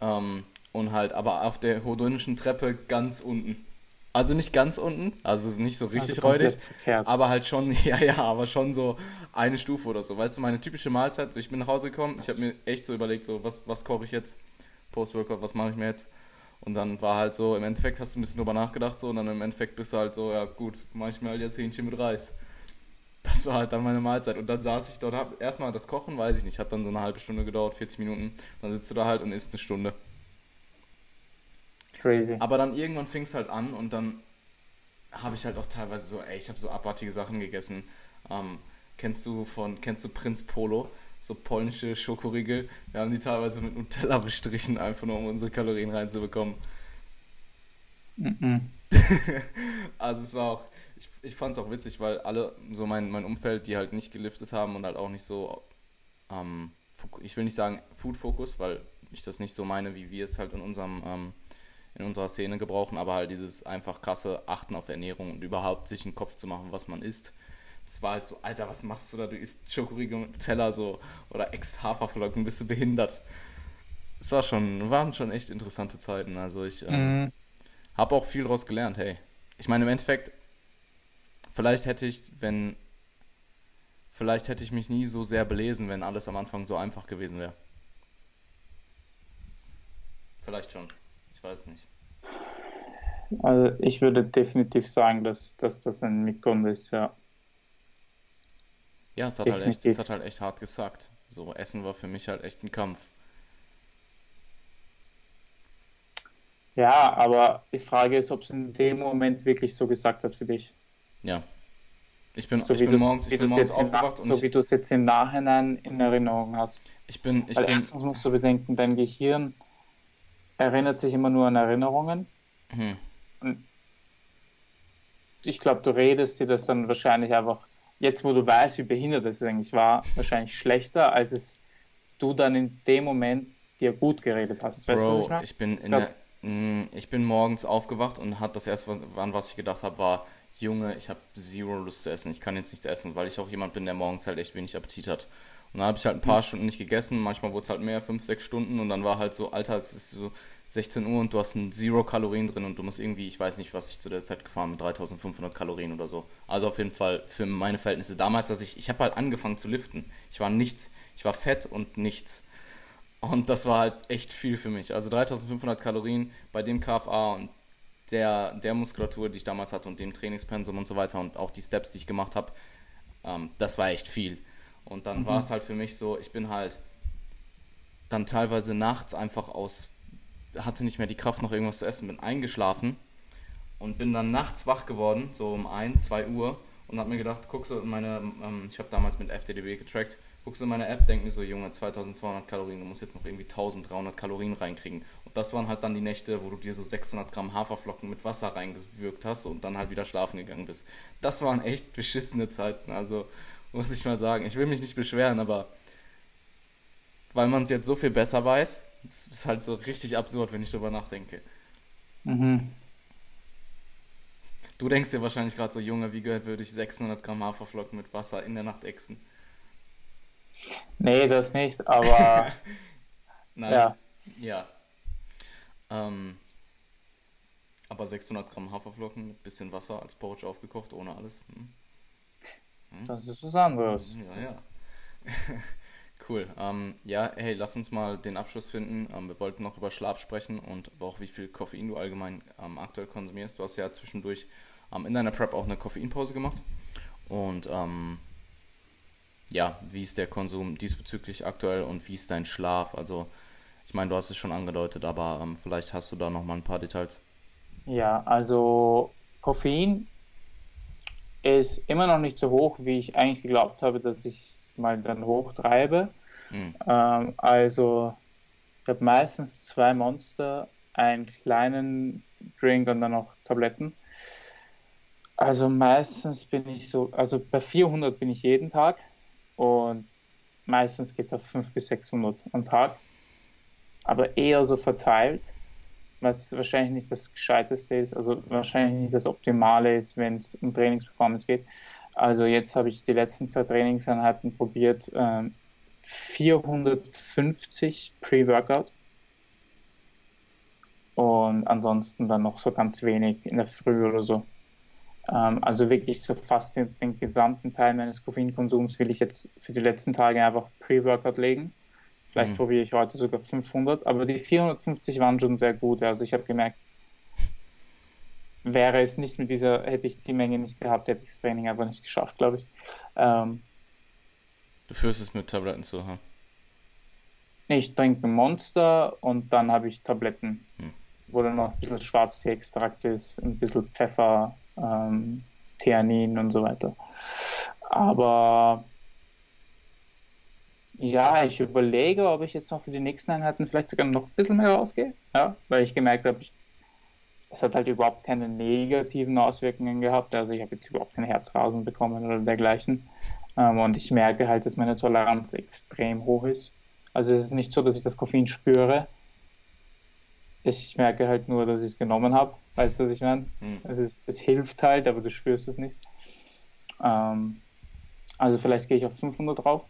Ähm, und halt, aber auf der hodonischen Treppe ganz unten. Also nicht ganz unten, also nicht so richtig also räudig, aber halt schon, [LAUGHS] ja, ja, aber schon so eine Stufe oder so. Weißt du, meine typische Mahlzeit, so ich bin nach Hause gekommen, ich habe mir echt so überlegt, so was, was koche ich jetzt, Post-Workout, was mache ich mir jetzt? Und dann war halt so, im Endeffekt hast du ein bisschen drüber nachgedacht so und dann im Endeffekt bist du halt so, ja gut, mache ich mir halt jetzt Hähnchen mit Reis. Das war halt dann meine Mahlzeit. Und dann saß ich dort, hab erstmal das Kochen, weiß ich nicht, hat dann so eine halbe Stunde gedauert, 40 Minuten. Dann sitzt du da halt und isst eine Stunde. Crazy. Aber dann irgendwann fing es halt an und dann habe ich halt auch teilweise so, ey, ich habe so abartige Sachen gegessen. Ähm, kennst du von, kennst du Prinz Polo? So polnische Schokoriegel. Wir haben die teilweise mit Nutella bestrichen, einfach nur um unsere Kalorien reinzubekommen. Mm [LAUGHS] also es war auch, ich, ich fand es auch witzig, weil alle, so mein, mein Umfeld, die halt nicht geliftet haben und halt auch nicht so, ähm, ich will nicht sagen Food-Fokus, weil ich das nicht so meine, wie wir es halt in unserem, ähm, in unserer Szene gebrauchen, aber halt dieses einfach krasse Achten auf Ernährung und überhaupt sich einen Kopf zu machen, was man isst es war halt so, Alter, was machst du da? Du isst Schokoriegel mit Teller so oder Ex-Haferflocken, bist du behindert. Es war schon, waren schon echt interessante Zeiten. Also ich ähm, mhm. habe auch viel daraus gelernt, hey. Ich meine, im Endeffekt, vielleicht hätte ich, wenn, vielleicht hätte ich mich nie so sehr belesen, wenn alles am Anfang so einfach gewesen wäre. Vielleicht schon. Ich weiß nicht. Also ich würde definitiv sagen, dass, dass das ein Mitgrund ist, ja. Ja, es hat, halt echt, es hat halt echt hart gesagt. So, Essen war für mich halt echt ein Kampf. Ja, aber die Frage ist, ob es in dem Moment wirklich so gesagt hat für dich. Ja. Ich bin, so ich bin morgens, ich bin morgens aufgewacht und. So wie du es jetzt im Nachhinein in Erinnerung hast. Ich bin. Ich Weil bin, erstens musst du bedenken, dein Gehirn erinnert sich immer nur an Erinnerungen. Hm. Und ich glaube, du redest dir das dann wahrscheinlich einfach jetzt wo du weißt, wie behindert es eigentlich war, wahrscheinlich schlechter, als es du dann in dem Moment dir gut geredet hast. Weißt Bro, du, ich, ich, bin ich, der, mm, ich bin morgens aufgewacht und hat das erste, an was ich gedacht habe, war, Junge, ich habe zero Lust zu essen. Ich kann jetzt nichts essen, weil ich auch jemand bin, der morgens halt echt wenig Appetit hat. Und dann habe ich halt ein paar mhm. Stunden nicht gegessen. Manchmal wurde es halt mehr, fünf, sechs Stunden. Und dann war halt so, Alter, es ist so 16 Uhr und du hast ein Zero Kalorien drin und du musst irgendwie, ich weiß nicht, was ich zu der Zeit gefahren mit 3500 Kalorien oder so. Also auf jeden Fall für meine Verhältnisse damals, dass ich, ich habe halt angefangen zu liften. Ich war nichts, ich war fett und nichts. Und das war halt echt viel für mich. Also 3500 Kalorien bei dem KFA und der, der Muskulatur, die ich damals hatte und dem Trainingspensum und so weiter und auch die Steps, die ich gemacht habe, ähm, das war echt viel. Und dann mhm. war es halt für mich so, ich bin halt dann teilweise nachts einfach aus hatte nicht mehr die Kraft, noch irgendwas zu essen, bin eingeschlafen und bin dann nachts wach geworden, so um 1, 2 Uhr und habe mir gedacht, guckst du in meine, ähm, ich habe damals mit FTDB getrackt, guckst du in meine App, denk mir so, Junge, 2200 Kalorien, du musst jetzt noch irgendwie 1300 Kalorien reinkriegen. Und das waren halt dann die Nächte, wo du dir so 600 Gramm Haferflocken mit Wasser reingewürgt hast und dann halt wieder schlafen gegangen bist. Das waren echt beschissene Zeiten, also muss ich mal sagen. Ich will mich nicht beschweren, aber weil man es jetzt so viel besser weiß, das ist halt so richtig absurd, wenn ich darüber nachdenke. Mhm. Du denkst dir wahrscheinlich gerade so, Junge, wie gehört würde ich 600 Gramm Haferflocken mit Wasser in der Nacht exen? Nee, das nicht, aber. [LAUGHS] Nein. Ja. Ja. Ähm, aber 600 Gramm Haferflocken mit bisschen Wasser als Porridge aufgekocht, ohne alles. Hm. Hm? Das ist was anderes. Ja, ja. [LAUGHS] Cool. Ähm, ja, hey, lass uns mal den Abschluss finden. Ähm, wir wollten noch über Schlaf sprechen und auch wie viel Koffein du allgemein ähm, aktuell konsumierst. Du hast ja zwischendurch ähm, in deiner Prep auch eine Koffeinpause gemacht. Und ähm, ja, wie ist der Konsum diesbezüglich aktuell und wie ist dein Schlaf? Also, ich meine, du hast es schon angedeutet, aber ähm, vielleicht hast du da noch mal ein paar Details. Ja, also Koffein ist immer noch nicht so hoch, wie ich eigentlich geglaubt habe, dass ich mal dann hochtreibe. Mhm. Ähm, also ich habe meistens zwei Monster, einen kleinen Drink und dann noch Tabletten. Also meistens bin ich so, also bei 400 bin ich jeden Tag und meistens geht es auf 500 bis 600 am Tag, aber eher so verteilt, was wahrscheinlich nicht das Gescheiteste ist, also wahrscheinlich nicht das Optimale ist, wenn es um Trainingsperformance geht. Also jetzt habe ich die letzten zwei Trainingseinheiten probiert, ähm, 450 Pre-Workout und ansonsten dann noch so ganz wenig in der Früh oder so. Ähm, also wirklich so fast den, den, gesamten Teil meines Koffeinkonsums will ich jetzt für die letzten Tage einfach Pre-Workout legen. Vielleicht mhm. probiere ich heute sogar 500, aber die 450 waren schon sehr gut. Also ich habe gemerkt, wäre es nicht mit dieser, hätte ich die Menge nicht gehabt, hätte ich das Training einfach nicht geschafft, glaube ich. Ähm, du führst es mit Tabletten zu, ha? Ich trinke Monster und dann habe ich Tabletten, hm. wo dann noch ein bisschen Schwarztee-Extrakt ist, ein bisschen Pfeffer, ähm, Theanin und so weiter. Aber ja, ich überlege, ob ich jetzt noch für die nächsten Einheiten vielleicht sogar noch ein bisschen mehr rausgehe. Ja, weil ich gemerkt habe, es hat halt überhaupt keine negativen Auswirkungen gehabt. Also ich habe jetzt überhaupt keine Herzrasen bekommen oder dergleichen. Ähm, und ich merke halt, dass meine Toleranz extrem hoch ist. Also es ist nicht so, dass ich das Koffein spüre. Ich merke halt nur, dass ich es genommen habe. Weißt du, was ich meine? Mhm. Es, ist, es hilft halt, aber du spürst es nicht. Ähm, also vielleicht gehe ich auf 500 drauf.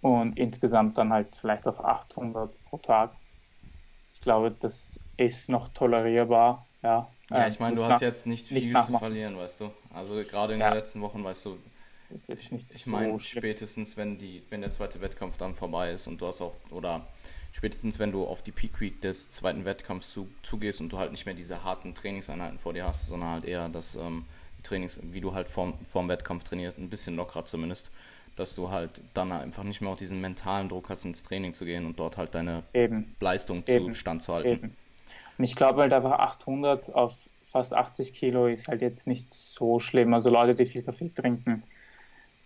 Und insgesamt dann halt vielleicht auf 800 pro Tag. Ich glaube, das ist noch tolerierbar. Ja, ja ich meine, du hast jetzt nicht viel nicht zu verlieren, weißt du. Also gerade in ja. den letzten Wochen, weißt du, ich, ich meine, so spätestens wenn die, wenn der zweite Wettkampf dann vorbei ist und du hast auch, oder spätestens wenn du auf die Peak Week des zweiten Wettkampfs zu, zugehst und du halt nicht mehr diese harten Trainingseinheiten vor dir hast, sondern halt eher das, ähm, die Trainings, wie du halt vorm, vorm Wettkampf trainierst, ein bisschen lockerer zumindest, dass du halt dann einfach nicht mehr auch diesen mentalen Druck hast, ins Training zu gehen und dort halt deine Eben. Leistung Eben. zu Stand zu halten. Eben. Und ich glaube halt einfach 800 auf fast 80 Kilo ist halt jetzt nicht so schlimm. Also Leute, die viel Kaffee trinken,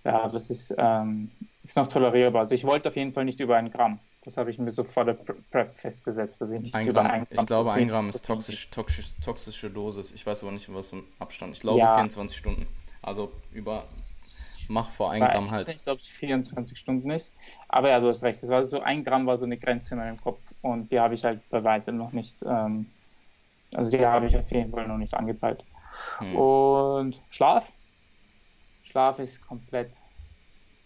ja, das ist, ähm, ist noch tolerierbar. Also ich wollte auf jeden Fall nicht über ein Gramm. Das habe ich mir so vor der Prep festgesetzt, dass ich nicht ein über ein Gramm. Ich glaube, ein Gramm ist toxisch, toxisch, toxische Dosis. Ich weiß aber nicht, was für ein Abstand. Ich glaube, ja. 24 Stunden. Also über, mach vor ein Gramm halt. Ich weiß nicht, ob es 24 Stunden ist. Aber ja, du hast recht. Das war so, ein Gramm war so eine Grenze in meinem Kopf. Und die habe ich halt bei weitem noch nicht, ähm, also die habe ich auf jeden Fall noch nicht angepeilt. Hm. Und Schlaf? Schlaf ist komplett,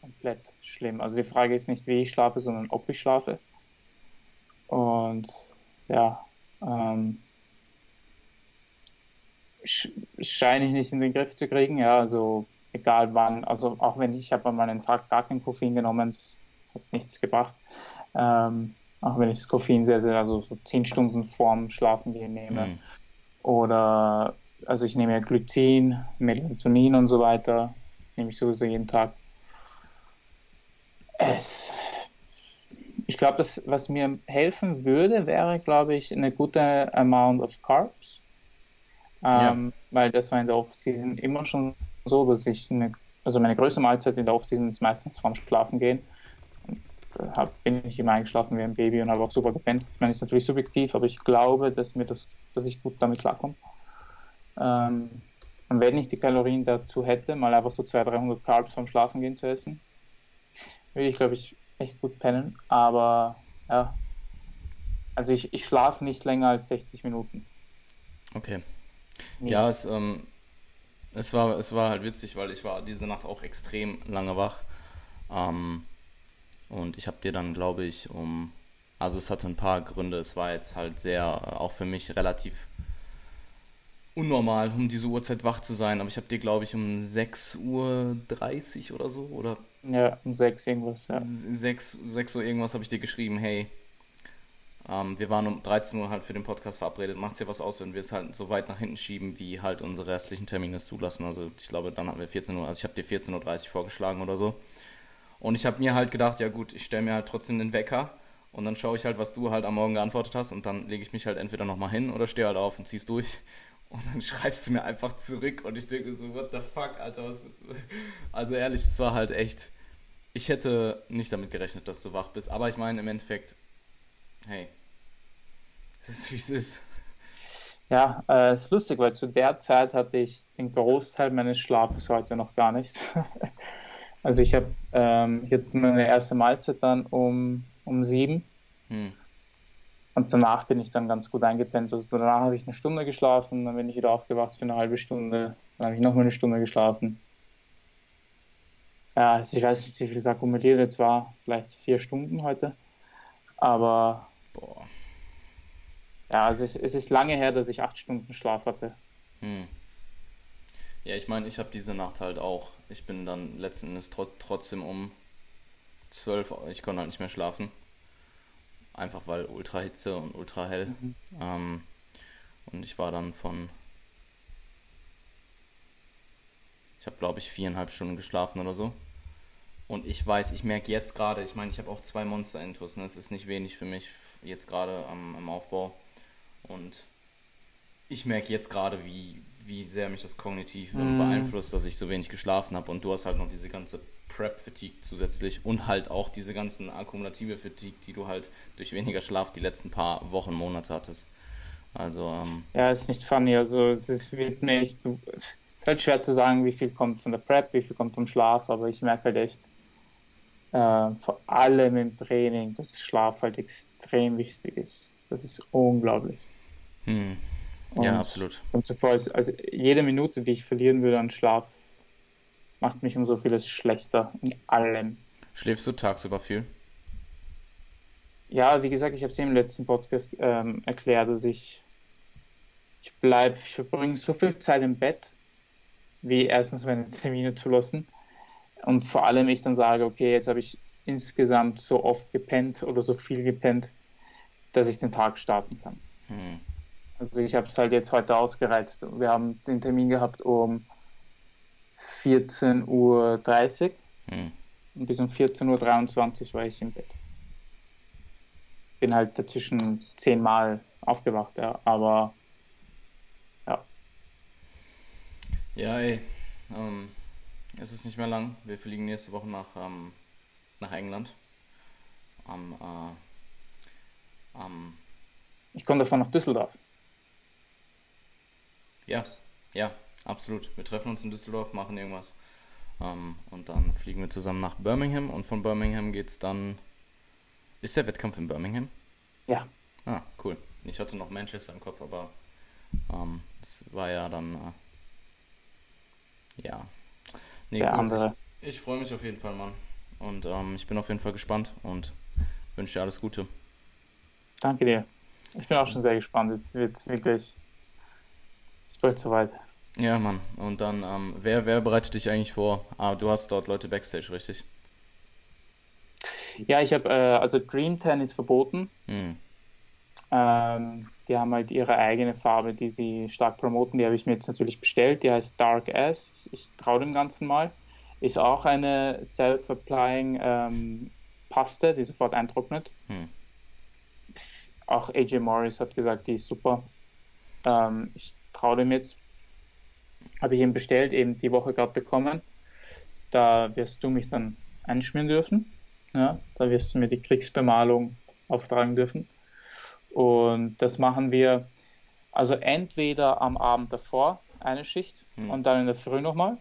komplett schlimm. Also die Frage ist nicht, wie ich schlafe, sondern ob ich schlafe. Und ja, ähm, scheine ich nicht in den Griff zu kriegen. Ja, also egal wann, also auch wenn ich, ich habe an meinem Tag gar kein Koffein genommen, das hat nichts gebracht. Ähm, auch wenn ich das Koffein sehr, sehr, also so zehn Stunden vorm Schlafen gehen nehme. Mhm. Oder also ich nehme ja Glycin, Melatonin und so weiter nehme ich sowieso jeden Tag. Es, ich glaube, das, was mir helfen würde, wäre, glaube ich, eine gute Amount of Carbs. Ähm, ja. Weil das war in der Off-Season immer schon so, dass ich eine, also meine größte Mahlzeit in der Off-Season ist meistens vorm Schlafen gehen. Hab, bin ich immer eingeschlafen wie ein Baby und habe auch super gepennt. Meine, ist natürlich subjektiv, aber ich glaube, dass mir das, dass ich gut damit klarkomme. Ähm, und wenn ich die Kalorien dazu hätte, mal einfach so 200, 300 Carbs vom Schlafen gehen zu essen, würde ich, glaube ich, echt gut pennen. Aber ja, also ich, ich schlafe nicht länger als 60 Minuten. Okay. Nee. Ja, es, ähm, es, war, es war halt witzig, weil ich war diese Nacht auch extrem lange wach. Ähm, und ich habe dir dann, glaube ich, um. Also es hatte ein paar Gründe. Es war jetzt halt sehr, auch für mich relativ unnormal, um diese Uhrzeit wach zu sein. Aber ich habe dir, glaube ich, um 6.30 Uhr oder so, oder? Ja, um 6 irgendwas, ja. 6, 6 Uhr irgendwas habe ich dir geschrieben, hey, ähm, wir waren um 13 Uhr halt für den Podcast verabredet. Macht's ja was aus, wenn wir es halt so weit nach hinten schieben, wie halt unsere restlichen Termine es zulassen. Also ich glaube, dann haben wir 14 Uhr, also ich habe dir 14.30 Uhr vorgeschlagen oder so. Und ich habe mir halt gedacht, ja gut, ich stelle mir halt trotzdem den Wecker und dann schaue ich halt, was du halt am Morgen geantwortet hast und dann lege ich mich halt entweder nochmal hin oder stehe halt auf und zieh's durch. [LAUGHS] Und dann schreibst du mir einfach zurück und ich denke so, what the fuck, Alter, was ist. Also ehrlich, es war halt echt. Ich hätte nicht damit gerechnet, dass du wach bist, aber ich meine im Endeffekt, hey, es ist wie es ist. Ja, äh, ist lustig, weil zu der Zeit hatte ich den Großteil meines Schlafes heute noch gar nicht. [LAUGHS] also ich habe ähm, ich hatte meine erste Mahlzeit dann um, um sieben. Hm. Und danach bin ich dann ganz gut eingepennt. Also danach habe ich eine Stunde geschlafen, dann bin ich wieder aufgewacht für eine halbe Stunde, dann habe ich noch mal eine Stunde geschlafen. Ja, also ich weiß nicht, wie viel es akkumuliert jetzt war, vielleicht vier Stunden heute. Aber Boah. Ja, also ich, es ist lange her, dass ich acht Stunden Schlaf hatte. Hm. Ja, ich meine, ich habe diese Nacht halt auch. Ich bin dann letzten Endes tr trotzdem um zwölf, ich konnte halt nicht mehr schlafen. Einfach weil Ultrahitze und ultra hell. Mhm. Ähm, und ich war dann von. Ich habe, glaube ich, viereinhalb Stunden geschlafen oder so. Und ich weiß, ich merke jetzt gerade, ich meine, ich habe auch zwei Monster-Intus, ne? Es ist nicht wenig für mich jetzt gerade am, am Aufbau. Und ich merke jetzt gerade, wie, wie sehr mich das kognitiv mm. beeinflusst, dass ich so wenig geschlafen habe. Und du hast halt noch diese ganze Prep-Fatigue zusätzlich und halt auch diese ganzen akkumulative Fatigue, die du halt durch weniger Schlaf die letzten paar Wochen, Monate hattest. Also, ähm, Ja, ist nicht funny. Also, es ist, wird mir echt, halt schwer zu sagen, wie viel kommt von der Prep, wie viel kommt vom Schlaf, aber ich merke halt echt, äh, vor allem im Training, dass Schlaf halt extrem wichtig ist. Das ist unglaublich. Hm. Ja, und, absolut. Und zuvor ist, also jede Minute, die ich verlieren würde an Schlaf, macht mich um so vieles schlechter in allem. Schläfst du tagsüber viel? Ja, wie gesagt, ich habe es im letzten Podcast ähm, erklärt, dass ich ich bleibe, ich verbringe so viel Zeit im Bett, wie erstens meine [LAUGHS] Termine zu lassen und vor allem ich dann sage, okay, jetzt habe ich insgesamt so oft gepennt oder so viel gepennt, dass ich den Tag starten kann. Hm. Also ich habe es halt jetzt heute ausgereizt. Wir haben den Termin gehabt um 14.30 Uhr hm. und bis um 14.23 Uhr war ich im Bett. Bin halt dazwischen zehnmal aufgewacht, ja, aber ja. Ja, ey. Ähm, es ist nicht mehr lang. Wir fliegen nächste Woche nach, ähm, nach England. Am, äh, am ich komme davon nach Düsseldorf. Ja, ja, absolut. Wir treffen uns in Düsseldorf, machen irgendwas. Ähm, und dann fliegen wir zusammen nach Birmingham und von Birmingham geht es dann. Ist der Wettkampf in Birmingham? Ja. Ah, cool. Ich hatte noch Manchester im Kopf, aber ähm, das war ja dann. Äh, ja. Nee, der cool. andere. Ich, ich freue mich auf jeden Fall, Mann. Und ähm, ich bin auf jeden Fall gespannt und wünsche dir alles Gute. Danke dir. Ich bin auch schon sehr gespannt. Jetzt wird es wirklich es wird soweit. Ja, Mann. Und dann, ähm, wer, wer bereitet dich eigentlich vor? Ah, du hast dort Leute Backstage, richtig? Ja, ich habe, äh, also Dream Ten ist verboten. Hm. Ähm, die haben halt ihre eigene Farbe, die sie stark promoten. Die habe ich mir jetzt natürlich bestellt. Die heißt Dark Ass. Ich, ich traue dem Ganzen mal. Ist auch eine Self-Applying ähm, Paste, die sofort eintrocknet. Hm. Auch AJ Morris hat gesagt, die ist super. Ähm, ich traue dem jetzt. Habe ich ihm bestellt, eben die Woche gerade bekommen. Da wirst du mich dann einschmieren dürfen. Ja, da wirst du mir die Kriegsbemalung auftragen dürfen. Und das machen wir also entweder am Abend davor eine Schicht hm. und dann in der Früh nochmal.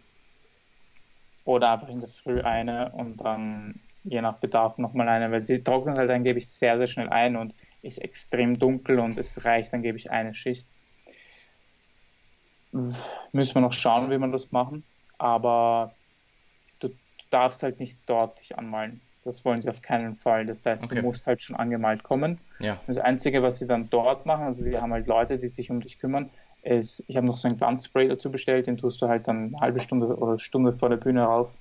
Oder einfach in der Früh eine und dann je nach Bedarf nochmal eine, weil sie trocknet halt angeblich sehr, sehr schnell ein und ist extrem dunkel und es reicht angeblich eine Schicht müssen wir noch schauen, wie wir das machen. Aber du darfst halt nicht dort dich anmalen. Das wollen sie auf keinen Fall. Das heißt, okay. du musst halt schon angemalt kommen. Ja. Das Einzige, was sie dann dort machen, also sie haben halt Leute, die sich um dich kümmern, ist, ich habe noch so ein Glanzspray dazu bestellt, den tust du halt dann eine halbe Stunde oder Stunde vor der Bühne rauf.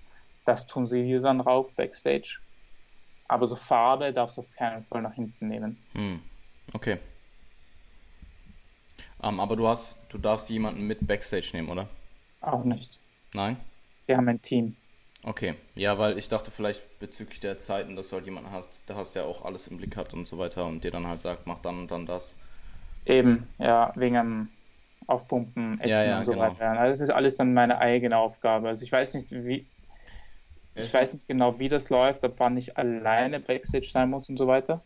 Das tun sie dir dann rauf, Backstage. Aber so Farbe darfst du auf keinen Fall nach hinten nehmen. Hm. Okay. Um, ähm, aber du hast, du darfst jemanden mit Backstage nehmen, oder? Auch nicht. Nein? Sie haben ein Team. Okay, ja, weil ich dachte vielleicht bezüglich der Zeiten, dass du halt jemanden hast, der hast, der auch alles im Blick hat und so weiter und dir dann halt sagt, mach dann und dann das. Eben, ja, wegen einem, aufpumpen, essen Ja, ja, und so genau. weiter. Also das ist alles dann meine eigene Aufgabe. Also ich weiß nicht, wie, ich weiß nicht genau, wie das läuft, ab wann ich alleine Backstage sein muss und so weiter.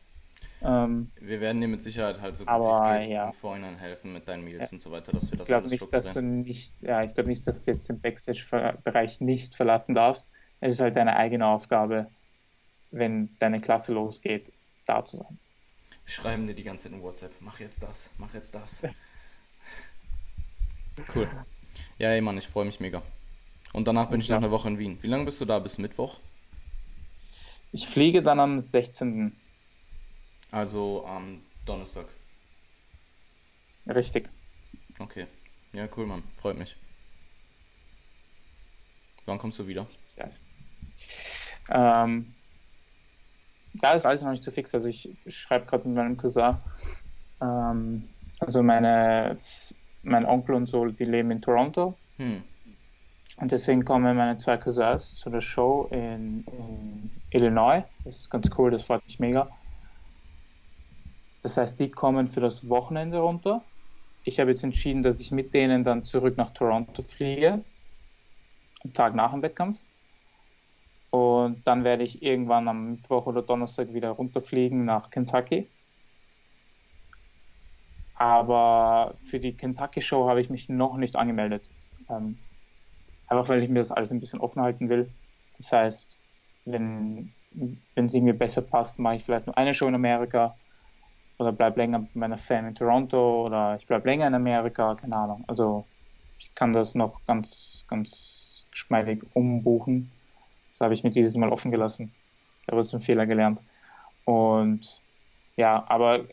Ähm, Wir werden dir mit Sicherheit halt so gut Aber, wie es geht ja. im Vorhinein helfen mit deinen Meals und so weiter, dass wir ich das glaube alles nicht, dass du nicht, ja, ich glaube nicht, dass du jetzt den Backstage-Bereich nicht verlassen darfst. Es ist halt deine eigene Aufgabe, wenn deine Klasse losgeht, da zu sein. Wir schreiben dir die ganze Zeit in WhatsApp, mach jetzt das, mach jetzt das. [LAUGHS] Cool. Ja, ey Mann, ich freue mich mega. Und danach bin ich nach Ja. einer Woche in Wien. Wie lange bist du da? Bis Mittwoch? Ich fliege dann am 16. Also am Donnerstag. Richtig. Okay. Ja, cool, Mann. Freut mich. Wann kommst du wieder? Das heißt. Ähm, da ist alles noch nicht so fix. Also ich schreibe gerade mit meinem Cousin. Ähm, also meine, mein Onkel und so, die leben in Toronto. Hm. Und deswegen kommen meine zwei Cousins zu der Show in, in Illinois. Das ist ganz cool, das freut mich mega. Das heißt, die kommen für das Wochenende runter. Ich habe jetzt entschieden, dass ich mit denen dann zurück nach Toronto fliege. Am Tag nach dem Wettkampf. Und dann werde ich irgendwann am Mittwoch oder Donnerstag wieder runterfliegen nach Kentucky. Aber für die Kentucky Show habe ich mich noch nicht angemeldet. Ähm, einfach weil ich mir das alles ein bisschen offen halten will. Das heißt, wenn wenn es irgendwie besser passt, mache ich vielleicht nur eine Show in Amerika oder bleib länger mit meiner Fan in Toronto oder ich bleib länger in Amerika, keine Ahnung. Also ich kann das noch ganz, ganz geschmeidig umbuchen. Das habe ich mir dieses Mal offen gelassen. Da habe ich einen Fehler gelernt. Und ja, aber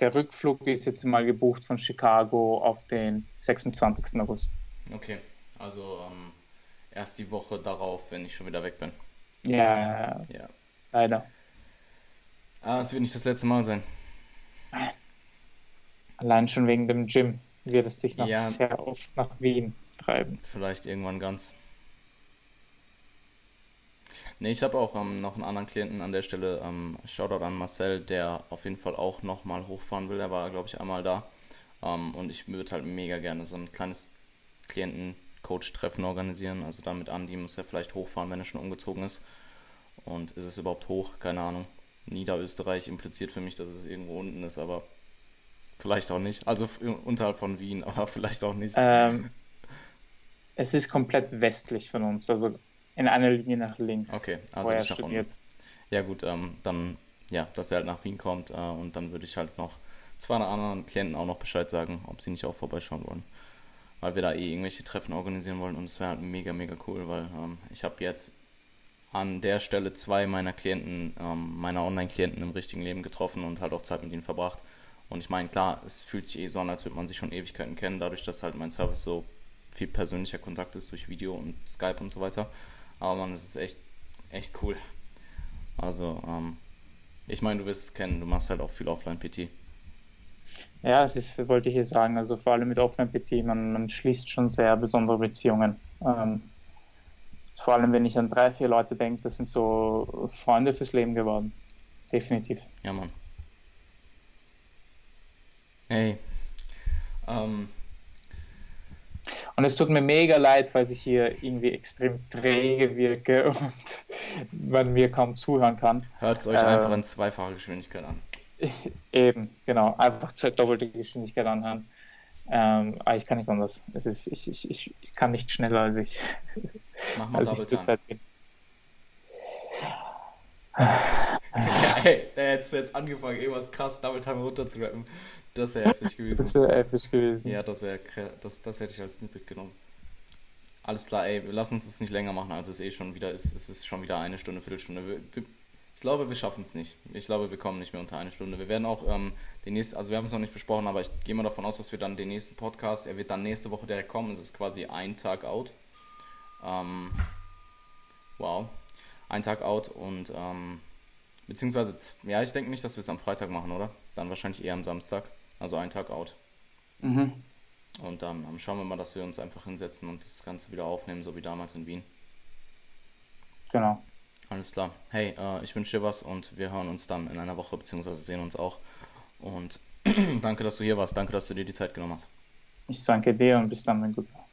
der Rückflug ist jetzt mal gebucht von Chicago auf den 26. August. Okay. Also ähm, erst die Woche darauf, wenn ich schon wieder weg bin. Ja, Ja. leider. Ah, es wird nicht das letzte Mal sein. Allein schon wegen dem Gym wird es dich noch Ja. sehr oft nach Wien treiben. Vielleicht irgendwann ganz. Ne, ich habe auch ähm, noch einen anderen Klienten an der Stelle. Ähm, Shoutout an Marcel, der auf jeden Fall auch nochmal hochfahren will. Er war, glaube ich, einmal da. Ähm, und ich würde halt mega gerne so ein kleines Klienten-Coach-Treffen organisieren. Also dann mit Andi muss er vielleicht hochfahren, wenn er schon umgezogen ist. Und ist es überhaupt hoch? Keine Ahnung. Niederösterreich impliziert für mich, dass es irgendwo unten ist, aber vielleicht auch nicht. Also unterhalb von Wien, [LAUGHS] aber vielleicht auch nicht. Ähm, es ist komplett westlich von uns, also in einer Linie nach links, Okay, also nicht nach unten. Ja gut, ähm, dann, ja, dass er halt nach Wien kommt äh, und dann würde ich halt noch zwei anderen Klienten auch noch Bescheid sagen, ob sie nicht auch vorbeischauen wollen. Weil wir da eh irgendwelche Treffen organisieren wollen und es wäre halt mega, mega cool, weil ähm, ich habe jetzt an der Stelle zwei meiner Klienten, ähm, meiner Online-Klienten im richtigen Leben getroffen und halt auch Zeit mit ihnen verbracht. Und ich meine, klar, es fühlt sich eh so an, als würde man sich schon Ewigkeiten kennen, dadurch, dass halt mein Service so viel persönlicher Kontakt ist durch Video und Skype und so weiter. Aber man, es ist echt, echt cool. Also, ähm, ich meine, du wirst es kennen, du machst halt auch viel Offline-PT. Ja, das ist, wollte ich hier sagen, also vor allem mit offenem PT, man, man schließt schon sehr besondere Beziehungen. Ähm, vor allem, wenn ich an drei, vier Leute denke, das sind so Freunde fürs Leben geworden. Definitiv. Ja, Mann. Hey. Ähm, Und es tut mir mega leid, falls ich hier irgendwie extrem träge wirke [LAUGHS] und man mir kaum zuhören kann. hört es euch Ähm. einfach in zweifacher Geschwindigkeit an. [LAUGHS] Eben, genau. Einfach doppelte Geschwindigkeit anhören. Ähm, aber ich kann nicht anders. Es ist, ich, ich, ich, ich kann nicht schneller, als ich, Mach mal als Double ich Time. zurzeit bin. Ja, [LAUGHS] ey, der hättest jetzt angefangen, irgendwas krass Double Time runterzurappen. Das wäre heftig Das gewesen. wäre episch gewesen. Ja, das wäre das, das hätte ich als Snippet genommen. Alles klar, ey, lass uns das nicht länger machen, als es eh schon wieder ist. Es ist schon wieder eine Stunde, Viertelstunde. Ich glaube, wir schaffen es nicht. Ich glaube, wir kommen nicht mehr unter eine Stunde. Wir werden auch ähm, den nächsten, also wir haben es noch nicht besprochen, aber ich gehe mal davon aus, dass wir dann den nächsten Podcast, er wird dann nächste Woche direkt kommen. Es ist quasi ein Tag out. Ähm, wow. Ein Tag out und ähm, beziehungsweise, ja, ich denke nicht, dass wir es am Freitag machen, oder? Dann wahrscheinlich eher am Samstag. Also ein Tag out. Mhm. Und dann ähm, schauen wir mal, dass wir uns einfach hinsetzen und das Ganze wieder aufnehmen, so wie damals in Wien. Genau. Alles klar. Hey, äh, ich wünsche dir was und wir hören uns dann in einer Woche, beziehungsweise sehen uns auch. Und [CLEARS THROAT] danke, dass du hier warst. Danke, dass du dir die Zeit genommen hast. Ich danke dir und bis dann, mein Guter.